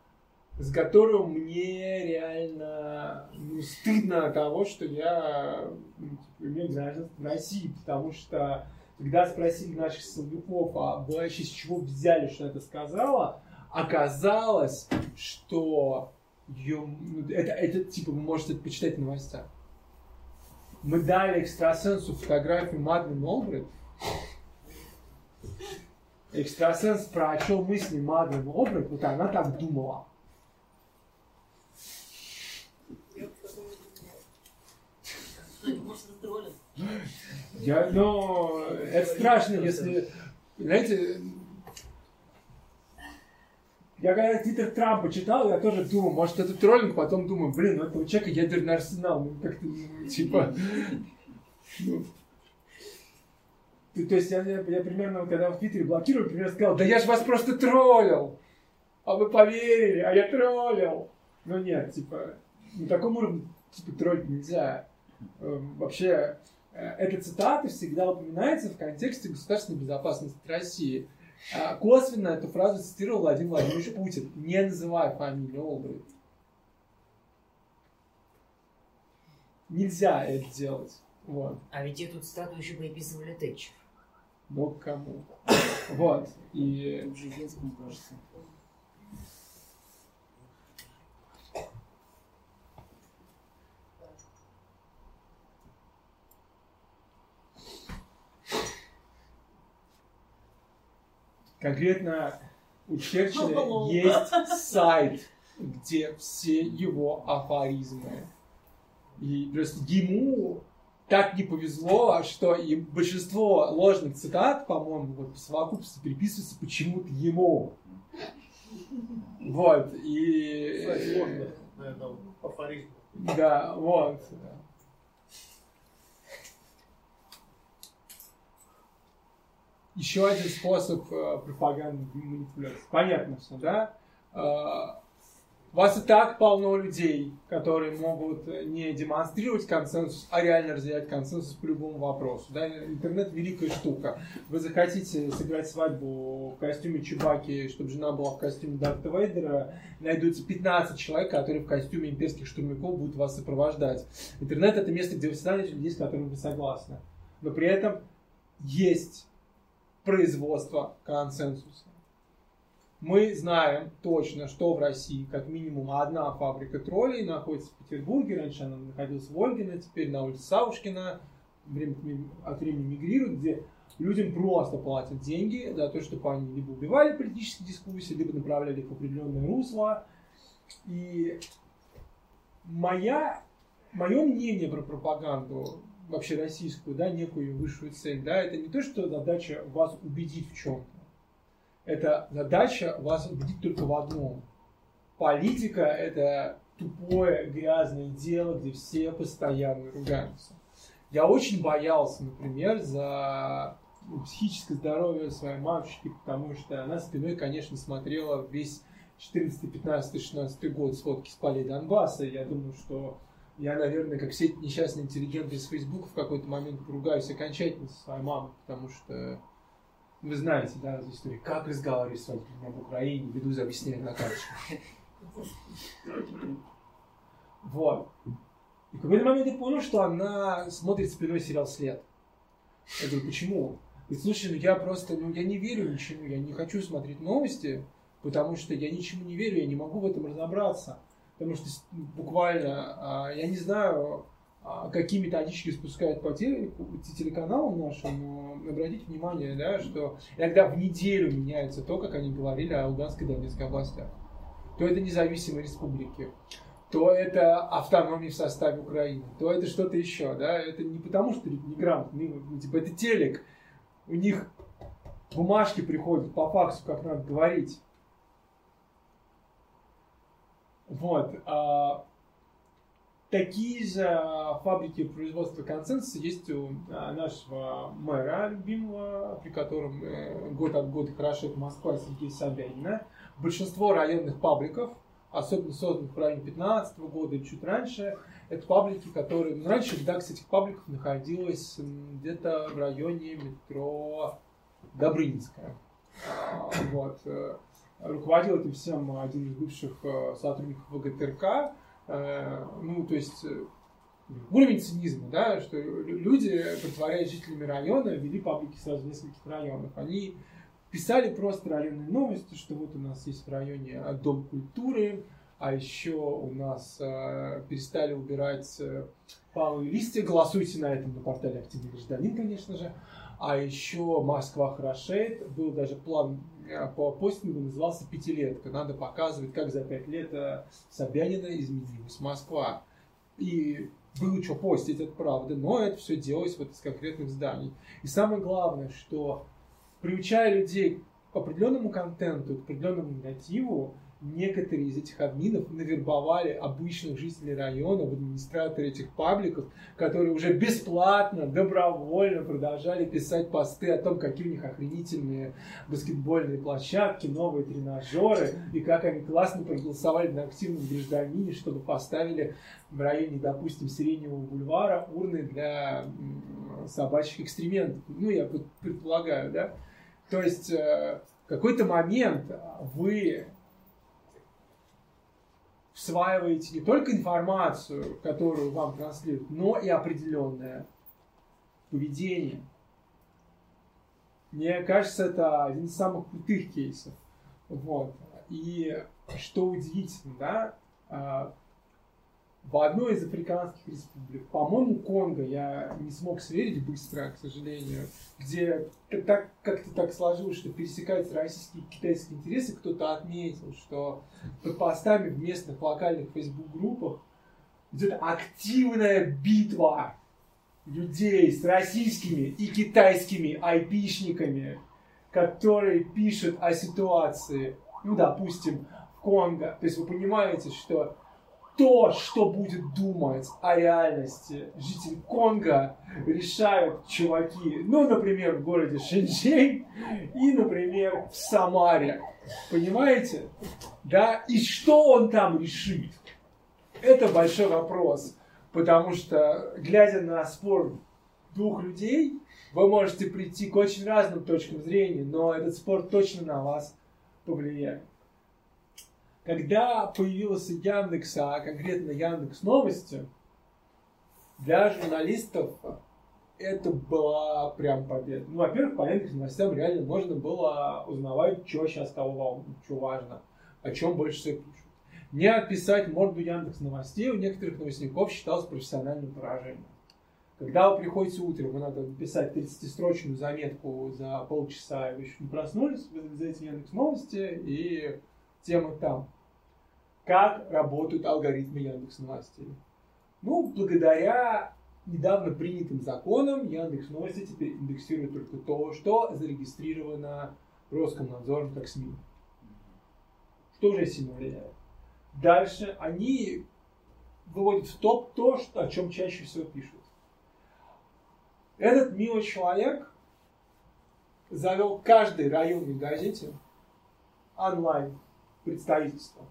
Speaker 1: с которой мне реально ну, стыдно того, что я ну, типа, имею гражданство России, потому что когда спросили наших силовиков, а вообще с чего взяли, что это сказала, оказалось, что ее, ну, это, это типа вы можете это почитать в новостях мы дали экстрасенсу фотографию Мадлен Олбрит. Экстрасенс прочел мысли Мадлен Олбрит, вот она так думала. Я, но это страшно, если, знаете, я когда Твиттер Трампа читал, я тоже думал, может, это троллинг, потом думаю, блин, ну этого человека ядерный арсенал, ну как-то, ну, типа, ну, то есть я, я, я примерно, когда в Твиттере блокирую, примерно сказал, да я же вас просто троллил, а вы поверили, а я троллил. Ну нет, типа, на таком уровне, типа, троллить нельзя. Эм, вообще, эта цитата всегда упоминается в контексте государственной безопасности России. А, косвенно эту фразу цитировал Владимир Владимирович Путин, не называя фамилию Олбрайт. Нельзя это делать. Вот.
Speaker 4: А ведь эту цитату еще приписывали Тэтчер.
Speaker 1: Ну, кому. Вот. И...
Speaker 4: Жиденскому, кажется.
Speaker 1: Конкретно у Черчилля есть сайт, где все его афоризмы. И просто ему так не повезло, что и большинство ложных цитат, по-моему, вот по совокупности приписывается почему-то ему. Вот, и...
Speaker 5: Афоризмов.
Speaker 1: Да, еще один способ э, пропаганды манипуляции. Понятно все, да? Э, у вас и так полно людей, которые могут не демонстрировать консенсус, а реально разделять консенсус по любому вопросу. Да? Интернет великая штука. Вы захотите сыграть свадьбу в костюме Чубаки, чтобы жена была в костюме Дарта Вейдера, найдутся 15 человек, которые в костюме имперских штурмяков будут вас сопровождать. Интернет это место, где вы всегда найдете людей, с которыми вы согласны. Но при этом есть производства консенсуса. Мы знаем точно, что в России как минимум одна фабрика троллей находится в Петербурге. Раньше она находилась в Ольгино, теперь на улице Савушкина. Время от времени мигрирует, где людям просто платят деньги за то, чтобы они либо убивали политические дискуссии, либо направляли их в определенное русло. И моя, мое мнение про пропаганду вообще российскую, да, некую высшую цель, да, это не то, что задача вас убедить в чем-то. эта задача вас убедить только в одном. Политика – это тупое, грязное дело, где все постоянно ругаются. Я очень боялся, например, за ну, психическое здоровье своей мамочки, потому что она спиной, конечно, смотрела весь 14, 15, 16 год сводки с полей Донбасса. Я думаю, что я, наверное, как все несчастные интеллигенты из Фейсбука в какой-то момент поругаюсь окончательно со своей мамой, потому что вы знаете, да, эту историю, как разговаривать с родителями об Украине, веду за объяснение на карточку. Вот. И в какой-то момент я понял, что она смотрит спиной сериал «След». Я говорю, почему? И слушай, ну я просто, ну я не верю ничему, я не хочу смотреть новости, потому что я ничему не верю, я не могу в этом разобраться. Потому что буквально, а, я не знаю, а, какие методички спускают по телеканалам нашим, но обратите внимание, да, что иногда в неделю меняется то, как они говорили о Луганской и Донецкой областях. То это независимые республики, то это автономия в составе Украины, то это что-то еще, да, это не потому, что мигрант, ну, типа, это телек, у них бумажки приходят по факсу, как надо говорить. Вот. А, такие же фабрики производства консенсуса есть у а, нашего мэра любимого, при котором э, год от года хорошеет Москва Сергея Собянина. Большинство районных пабликов, особенно созданных в районе 15 года и чуть раньше, это паблики, которые... Ну, раньше редакция этих пабликов находилась где-то в районе метро Добрынинская. Вот. Э, руководил этим всем один из бывших э, сотрудников ВГТРК. Э, ну, то есть уровень цинизма, да, что люди, притворяясь жителями района, вели паблики сразу в нескольких районах. Они писали просто районные новости, что вот у нас есть в районе Дом культуры, а еще у нас э, перестали убирать э, палые листья. Голосуйте на этом на портале «Активный гражданин», конечно же. А еще Москва хорошеет. Был даже план э, по постингу, назывался «Пятилетка». Надо показывать, как за пять лет э, Собянина изменилась Москва. И было что постить, это правда, но это все делалось вот из конкретных зданий. И самое главное, что приучая людей к определенному контенту, к определенному негативу, некоторые из этих админов навербовали обычных жителей района администраторы этих пабликов, которые уже бесплатно, добровольно продолжали писать посты о том, какие у них охренительные баскетбольные площадки, новые тренажеры, и как они классно проголосовали на активном гражданине, чтобы поставили в районе, допустим, Сиреневого бульвара урны для собачьих экстрементов. Ну, я предполагаю, да? То есть э, в какой-то момент вы всваиваете не только информацию, которую вам транслируют, но и определенное поведение. Мне кажется, это один из самых крутых кейсов. Вот. И что удивительно, да, а, в одной из африканских республик, по-моему, Конго, я не смог сверить быстро, к сожалению, где так, как-то так сложилось, что пересекаются российские и китайские интересы, кто-то отметил, что под постами в местных локальных фейсбук-группах идет активная битва людей с российскими и китайскими айпишниками, которые пишут о ситуации, ну, допустим, в Конго. То есть вы понимаете, что то, что будет думать о реальности житель Конго, решают чуваки, ну, например, в городе Шэньчжэнь и, например, в Самаре. Понимаете? Да? И что он там решит? Это большой вопрос. Потому что, глядя на спор двух людей, вы можете прийти к очень разным точкам зрения, но этот спор точно на вас повлияет. Когда появился Яндекс, а конкретно Яндекс Новости, для журналистов это была прям победа. Ну, во-первых, по Яндекс новостям реально можно было узнавать, что сейчас кого волнует, что важно, о чем больше всего пишут. Не отписать морду Яндекс новостей у некоторых новостников считалось профессиональным поражением. Когда вы приходите утром, вы надо написать 30-строчную заметку за полчаса, и вы еще не проснулись, вы залезаете Яндекс новости, и тема там. Как работают алгоритмы Яндекс Новостей? Ну, благодаря недавно принятым законам Яндекс Новости теперь индексирует только то, что зарегистрировано Роскомнадзором как СМИ. Что уже сильно влияет. Дальше они выводят в топ то, что, о чем чаще всего пишут. Этот милый человек завел каждой районной газете онлайн представительство.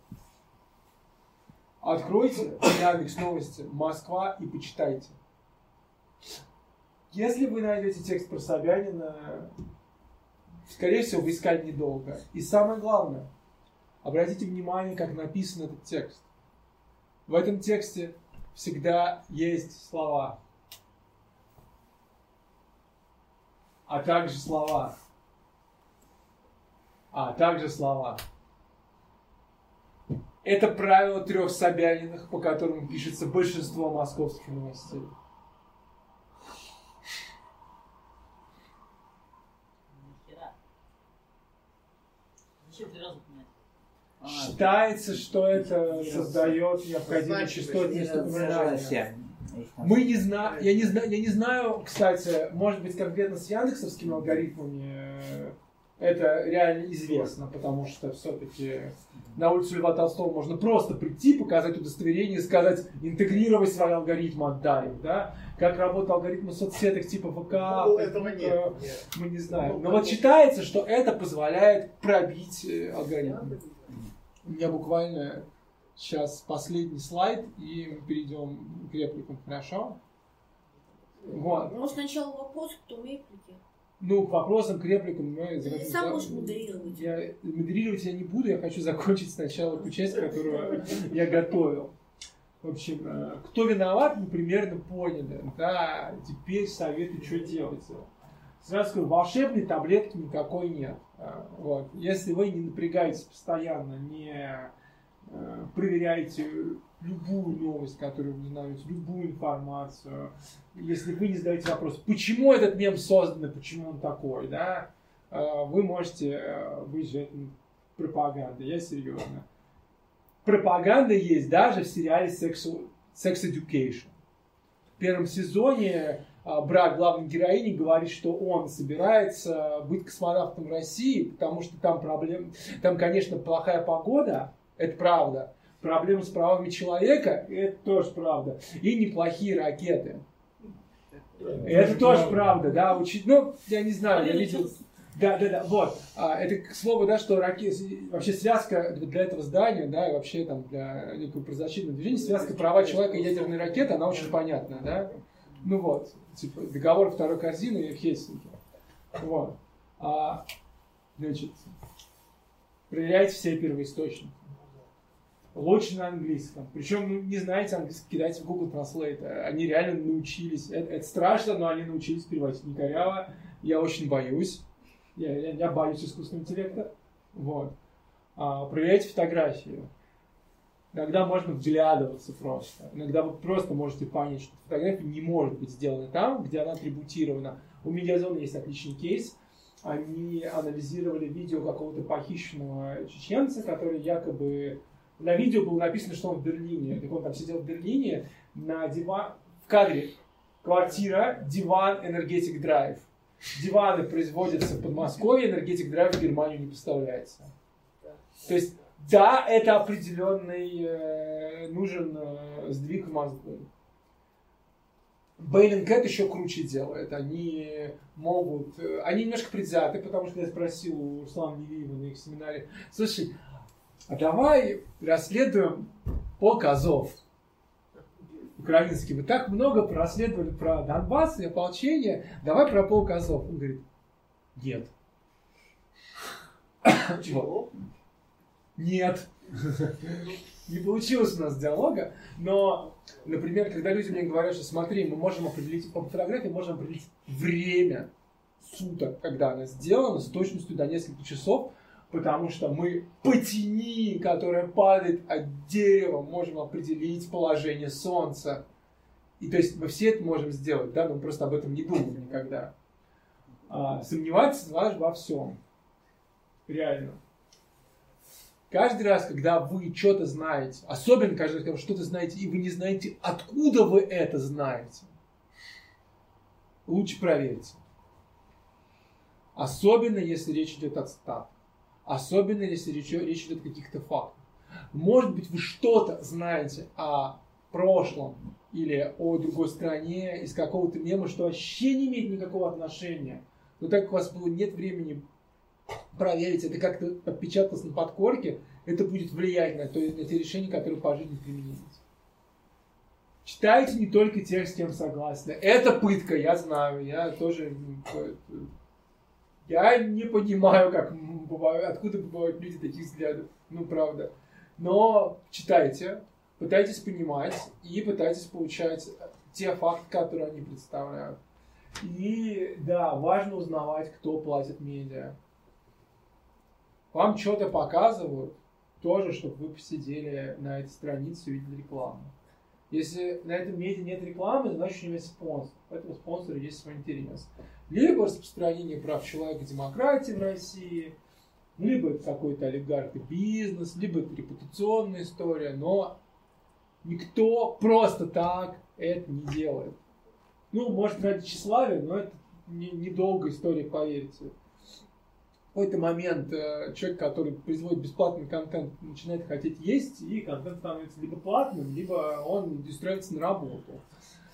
Speaker 1: Откройте Яндекс Новости Москва и почитайте. Если вы найдете текст про Собянина, скорее всего, вы искали недолго. И самое главное, обратите внимание, как написан этот текст. В этом тексте всегда есть слова. А также слова. А также слова. Это правило трех Собяниных, по которым пишется большинство московских новостей. А, Считается, что это создает необходимую частотность напоминания. Мы не знаем, я не знаю, я не знаю, кстати, может быть, конкретно с яндексовскими алгоритмами это реально известно, потому что все-таки на улицу Льва Толстого можно просто прийти, показать удостоверение и сказать, интегрировать свои алгоритмы, отдай да? Как работают алгоритмы соцсеток типа ВК,
Speaker 5: Ну, этого
Speaker 1: Facebook,
Speaker 5: нет,
Speaker 1: э,
Speaker 5: нет.
Speaker 1: мы не знаем.
Speaker 5: Ну,
Speaker 1: Но вот считается, что это позволяет пробить э, алгоритмы. У меня буквально сейчас последний слайд, и мы перейдем к репликам, хорошо? Вот.
Speaker 2: Ну, сначала вопрос, потом реплики.
Speaker 1: Ну, к вопросам, к репликам мы
Speaker 2: Ты сам можешь модерировать.
Speaker 1: Я модерировать я не буду, я хочу закончить сначала ту часть, которую я готовил. В общем, э, кто виноват, мы примерно поняли. Да, теперь советы, что делать. Сразу скажу, волшебной таблетки никакой нет. А, Вот. Если вы не напрягаетесь постоянно, не э, проверяете любую новость, которую вы узнаете, любую информацию, если вы не задаете вопрос, почему этот мем создан и почему он такой, да, э, вы можете э, быть жертвой пропаганды. Я серьезно. Пропаганда есть даже в сериале Sex, Sex Education. В первом сезоне а, брат главной героини говорит, что он собирается быть космонавтом России, потому что там проблем, там, конечно, плохая погода, это правда. Проблемы с правами человека, это тоже правда. И неплохие ракеты. Это тоже правда, да. Учить, ну, я не знаю, я видел. Да, да, да, вот. А, это к слову, да, что раке... вообще связка для этого здания, да, и вообще там для некого правозащитного движения, связка права человека и ядерной ракеты, она очень понятна, да. Ну вот, типа договор второй корзины в Хельсинки. Вот. А, значит, проверяйте все первоисточники. Лучше на английском. Причем, ну, не знаете английский, кидайте в Google Translate. Они реально научились. Это, это страшно, но они научились переводить не коряво. Я очень боюсь. Я, я, я боюсь искусственного интеллекта. Вот. А, проверяйте фотографию. Иногда можно вглядываться просто. Иногда вы просто можете понять, что фотография не может быть сделана там, где она атрибутирована. У Медиазона есть отличный кейс. Они анализировали видео какого-то похищенного чеченца, который якобы... На видео было написано, что он в Берлине. Так он там сидел в Берлине на диван... В кадре квартира, диван, энергетик драйв. Диваны производятся в Подмосковье, энергетик драйв в Германию не поставляется. То есть, да, это определенный э, нужен э, сдвиг в мозгу. Бейлинг еще круче делает. Они могут... э, Они немножко предвзяты, потому что я спросил у Руслана Невиева на их семинаре, слушай, а давай расследуем полк Азов украинский. Вы так много расследовали про Донбасс и ополчение, давай про полк Азов. Он говорит, нет.
Speaker 5: Чего?
Speaker 1: Нет. Не получилось у нас диалога, но, например, когда люди мне говорят, что смотри, мы можем определить, по фотографии можем определить время суток, когда она сделана, с точностью до нескольких часов, потому что мы по тени, которая падает от дерева, можем определить положение солнца. И то есть мы все это можем сделать, да, но мы просто об этом не думаем никогда. А, сомневаться важно во всем. Реально. Каждый раз, когда вы что-то знаете, особенно каждый раз, когда вы что-то знаете, и вы не знаете, откуда вы это знаете, лучше проверьте. Особенно, если речь идет о цитатах. Особенно, если речь, речь идет о каких-то фактах. Может быть, вы что-то знаете о прошлом или о другой стране из какого-то мема, что вообще не имеет никакого отношения. Но так как у вас было нет времени проверить, это как-то отпечаталось на подкорке, это будет влиять на, то, на те решения, которые по жизни применились. Читайте не только тех, с кем согласны. Это пытка, я знаю. Я тоже... Я не понимаю, как откуда бывают люди таких взглядов. Ну, правда. Но читайте, пытайтесь понимать и пытайтесь получать те факты, которые они представляют. И да, важно узнавать, кто платит медиа. Вам что-то показывают, тоже, чтобы вы посидели на этой странице и увидели рекламу. Если на этом медиа нет рекламы, значит у него есть спонсор. Поэтому спонсору есть свой интерес. Либо распространение прав человека и демократии в России, либо это какой-то олигарх бизнес, либо это репутационная история, но никто просто так это не делает. Ну, может, ради тщеславия, но это не- недолгая история, поверьте. В какой-то момент э, человек, который производит бесплатный контент, начинает хотеть есть, и контент становится либо платным, либо он устраивается на работу.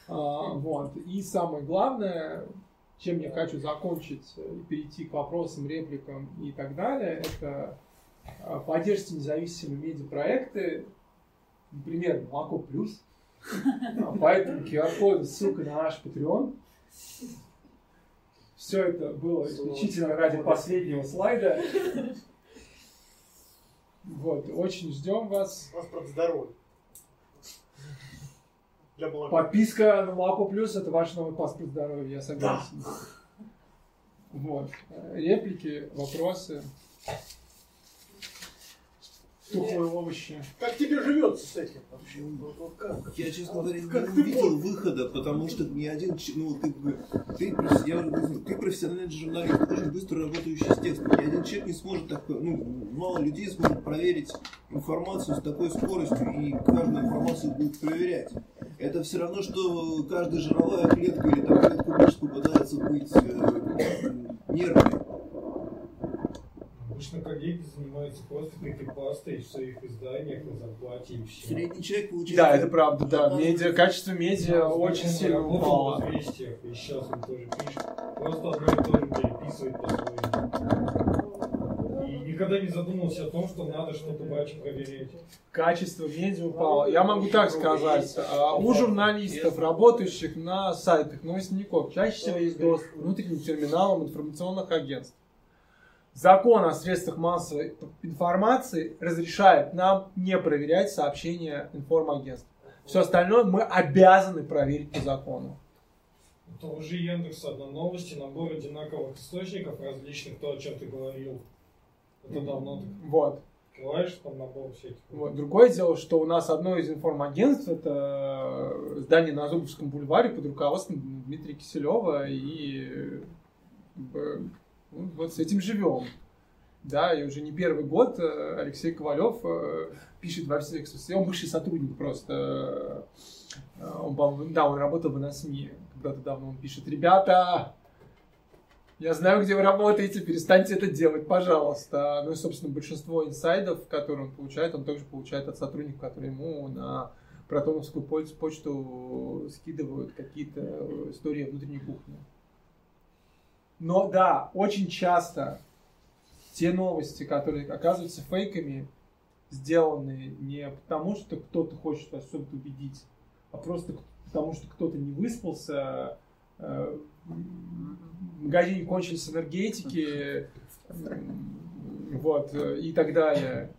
Speaker 1: А, вот. И самое главное, чем я хочу закончить э, и перейти к вопросам, репликам и так далее, это э, поддержите независимые медиапроекты, например, Молоко Плюс. А, Поэтому QR-код, ссылка на наш Patreon. Все это было исключительно ради последнего слайда. Вот, очень ждем вас.
Speaker 5: Паспорт здоровья. Для молока.
Speaker 1: Подписка на Молоко Плюс – это ваш новый паспорт здоровья, я согласен. Вот. Э, Реплики, вопросы. Тухлые овощи.
Speaker 5: Как тебе живется с этим вообще? Вот- как?
Speaker 7: Я, честно говоря, не
Speaker 5: Как ты
Speaker 7: увидел
Speaker 5: мог?
Speaker 7: выхода, потому что ни один, ну, ты, бы- ты, я ты профессиональный журналист, ты очень быстро работающий с текстом. Ни один человек не сможет так, ну, мало людей сможет проверить информацию с такой скоростью, и каждую информацию будет проверять. Это все равно, что каждая жировая клетка или там клетка мышц попытается быть э, нервной.
Speaker 6: Обычно коллеги занимаются просто крипипастой в своих изданиях на зарплате и все.
Speaker 7: Средний человек получает...
Speaker 1: Да, это правда, да. Медиа, качество медиа очень сильно упало.
Speaker 6: и сейчас он тоже пишет. Просто одно и то же переписывает по-своему. И никогда не задумывался о том, что надо что-то бачу проверять.
Speaker 1: Качество медиа упало. Я могу так сказать. а, У журналистов, работающих на сайтах новостников, чаще всего есть доступ к внутренним терминалам информационных агентств. Закон о средствах массовой информации разрешает нам не проверять сообщения информагентств. Все остальное мы обязаны проверить по закону.
Speaker 6: У того же Яндекса одна новости, набор одинаковых источников различных, то, о чем ты говорил. Это давно ты
Speaker 1: Вот.
Speaker 6: открываешь там набор всяких.
Speaker 1: Вот. Другое дело, что у нас одно из информагентств это здание на Зубовском бульваре под руководством Дмитрия Киселева и бы, вот с этим живем. Да, и уже не первый год э, Алексей Ковалев э, пишет во всех соцсетях, он бывший сотрудник просто. Э, Он, по-моему, да, он работал бы на СМИ когда-то давно. Он пишет, ребята, я знаю, где вы работаете, перестаньте это делать, пожалуйста. Ну и, собственно, большинство инсайдов, которые он получает, он также получает от сотрудников, которые ему на протоновскую поч- почту скидывают какие-то истории внутренней кухне. Но да, очень часто те новости, которые оказываются фейками, сделаны не потому, что кто-то хочет вас в чем-то убедить, а просто потому, что кто-то не выспался, э, в магазине кончились энергетики, вот, э, и так далее.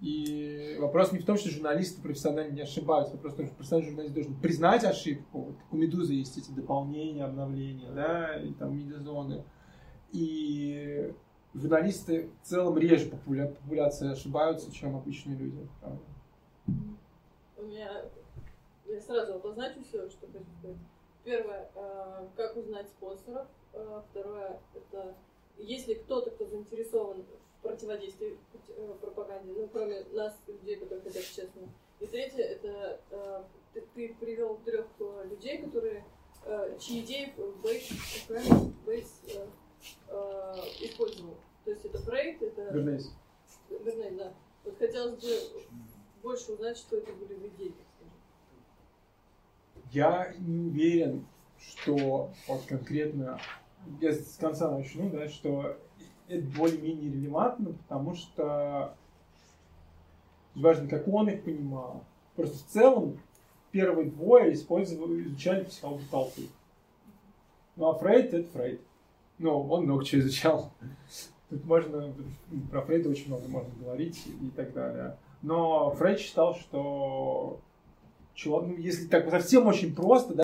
Speaker 1: И вопрос не в том, что журналисты профессионально не ошибаются, вопрос в том, что профессиональный журналист должен признать ошибку. Вот, у Медузы есть эти дополнения, обновления, да, и там медиазоны. И журналисты в целом реже популя- популяции ошибаются, чем обычные люди. правда.
Speaker 10: У меня... Я сразу обозначу все, что. Первое, э, как узнать спонсоров. Э, Второе, это если кто-то, кто заинтересован в противодействии э, пропаганде, ну, кроме нас, людей, которые хотят честно. И третье, это э, ты, ты привел трех э, людей, которые, э, чьи идеи premise, base, э, э, использовал? То есть это Фрейд, это...
Speaker 1: Бернейс.
Speaker 10: Бернейс, да. Вот хотелось бы больше узнать, что это были за идеи.
Speaker 1: Я не уверен, что вот конкретно, я с конца начну, да, что это более-менее релевантно, потому что важно, как он их понимал. Просто в целом первые двое использовали, изучали психологию толпы. Ну, а Фрейд — это Фрейд. Ну, он много чего изучал. Тут можно, про Фрейда очень много можно говорить и так далее. Но Фрейд считал, что человек, ну, если так совсем очень просто, да,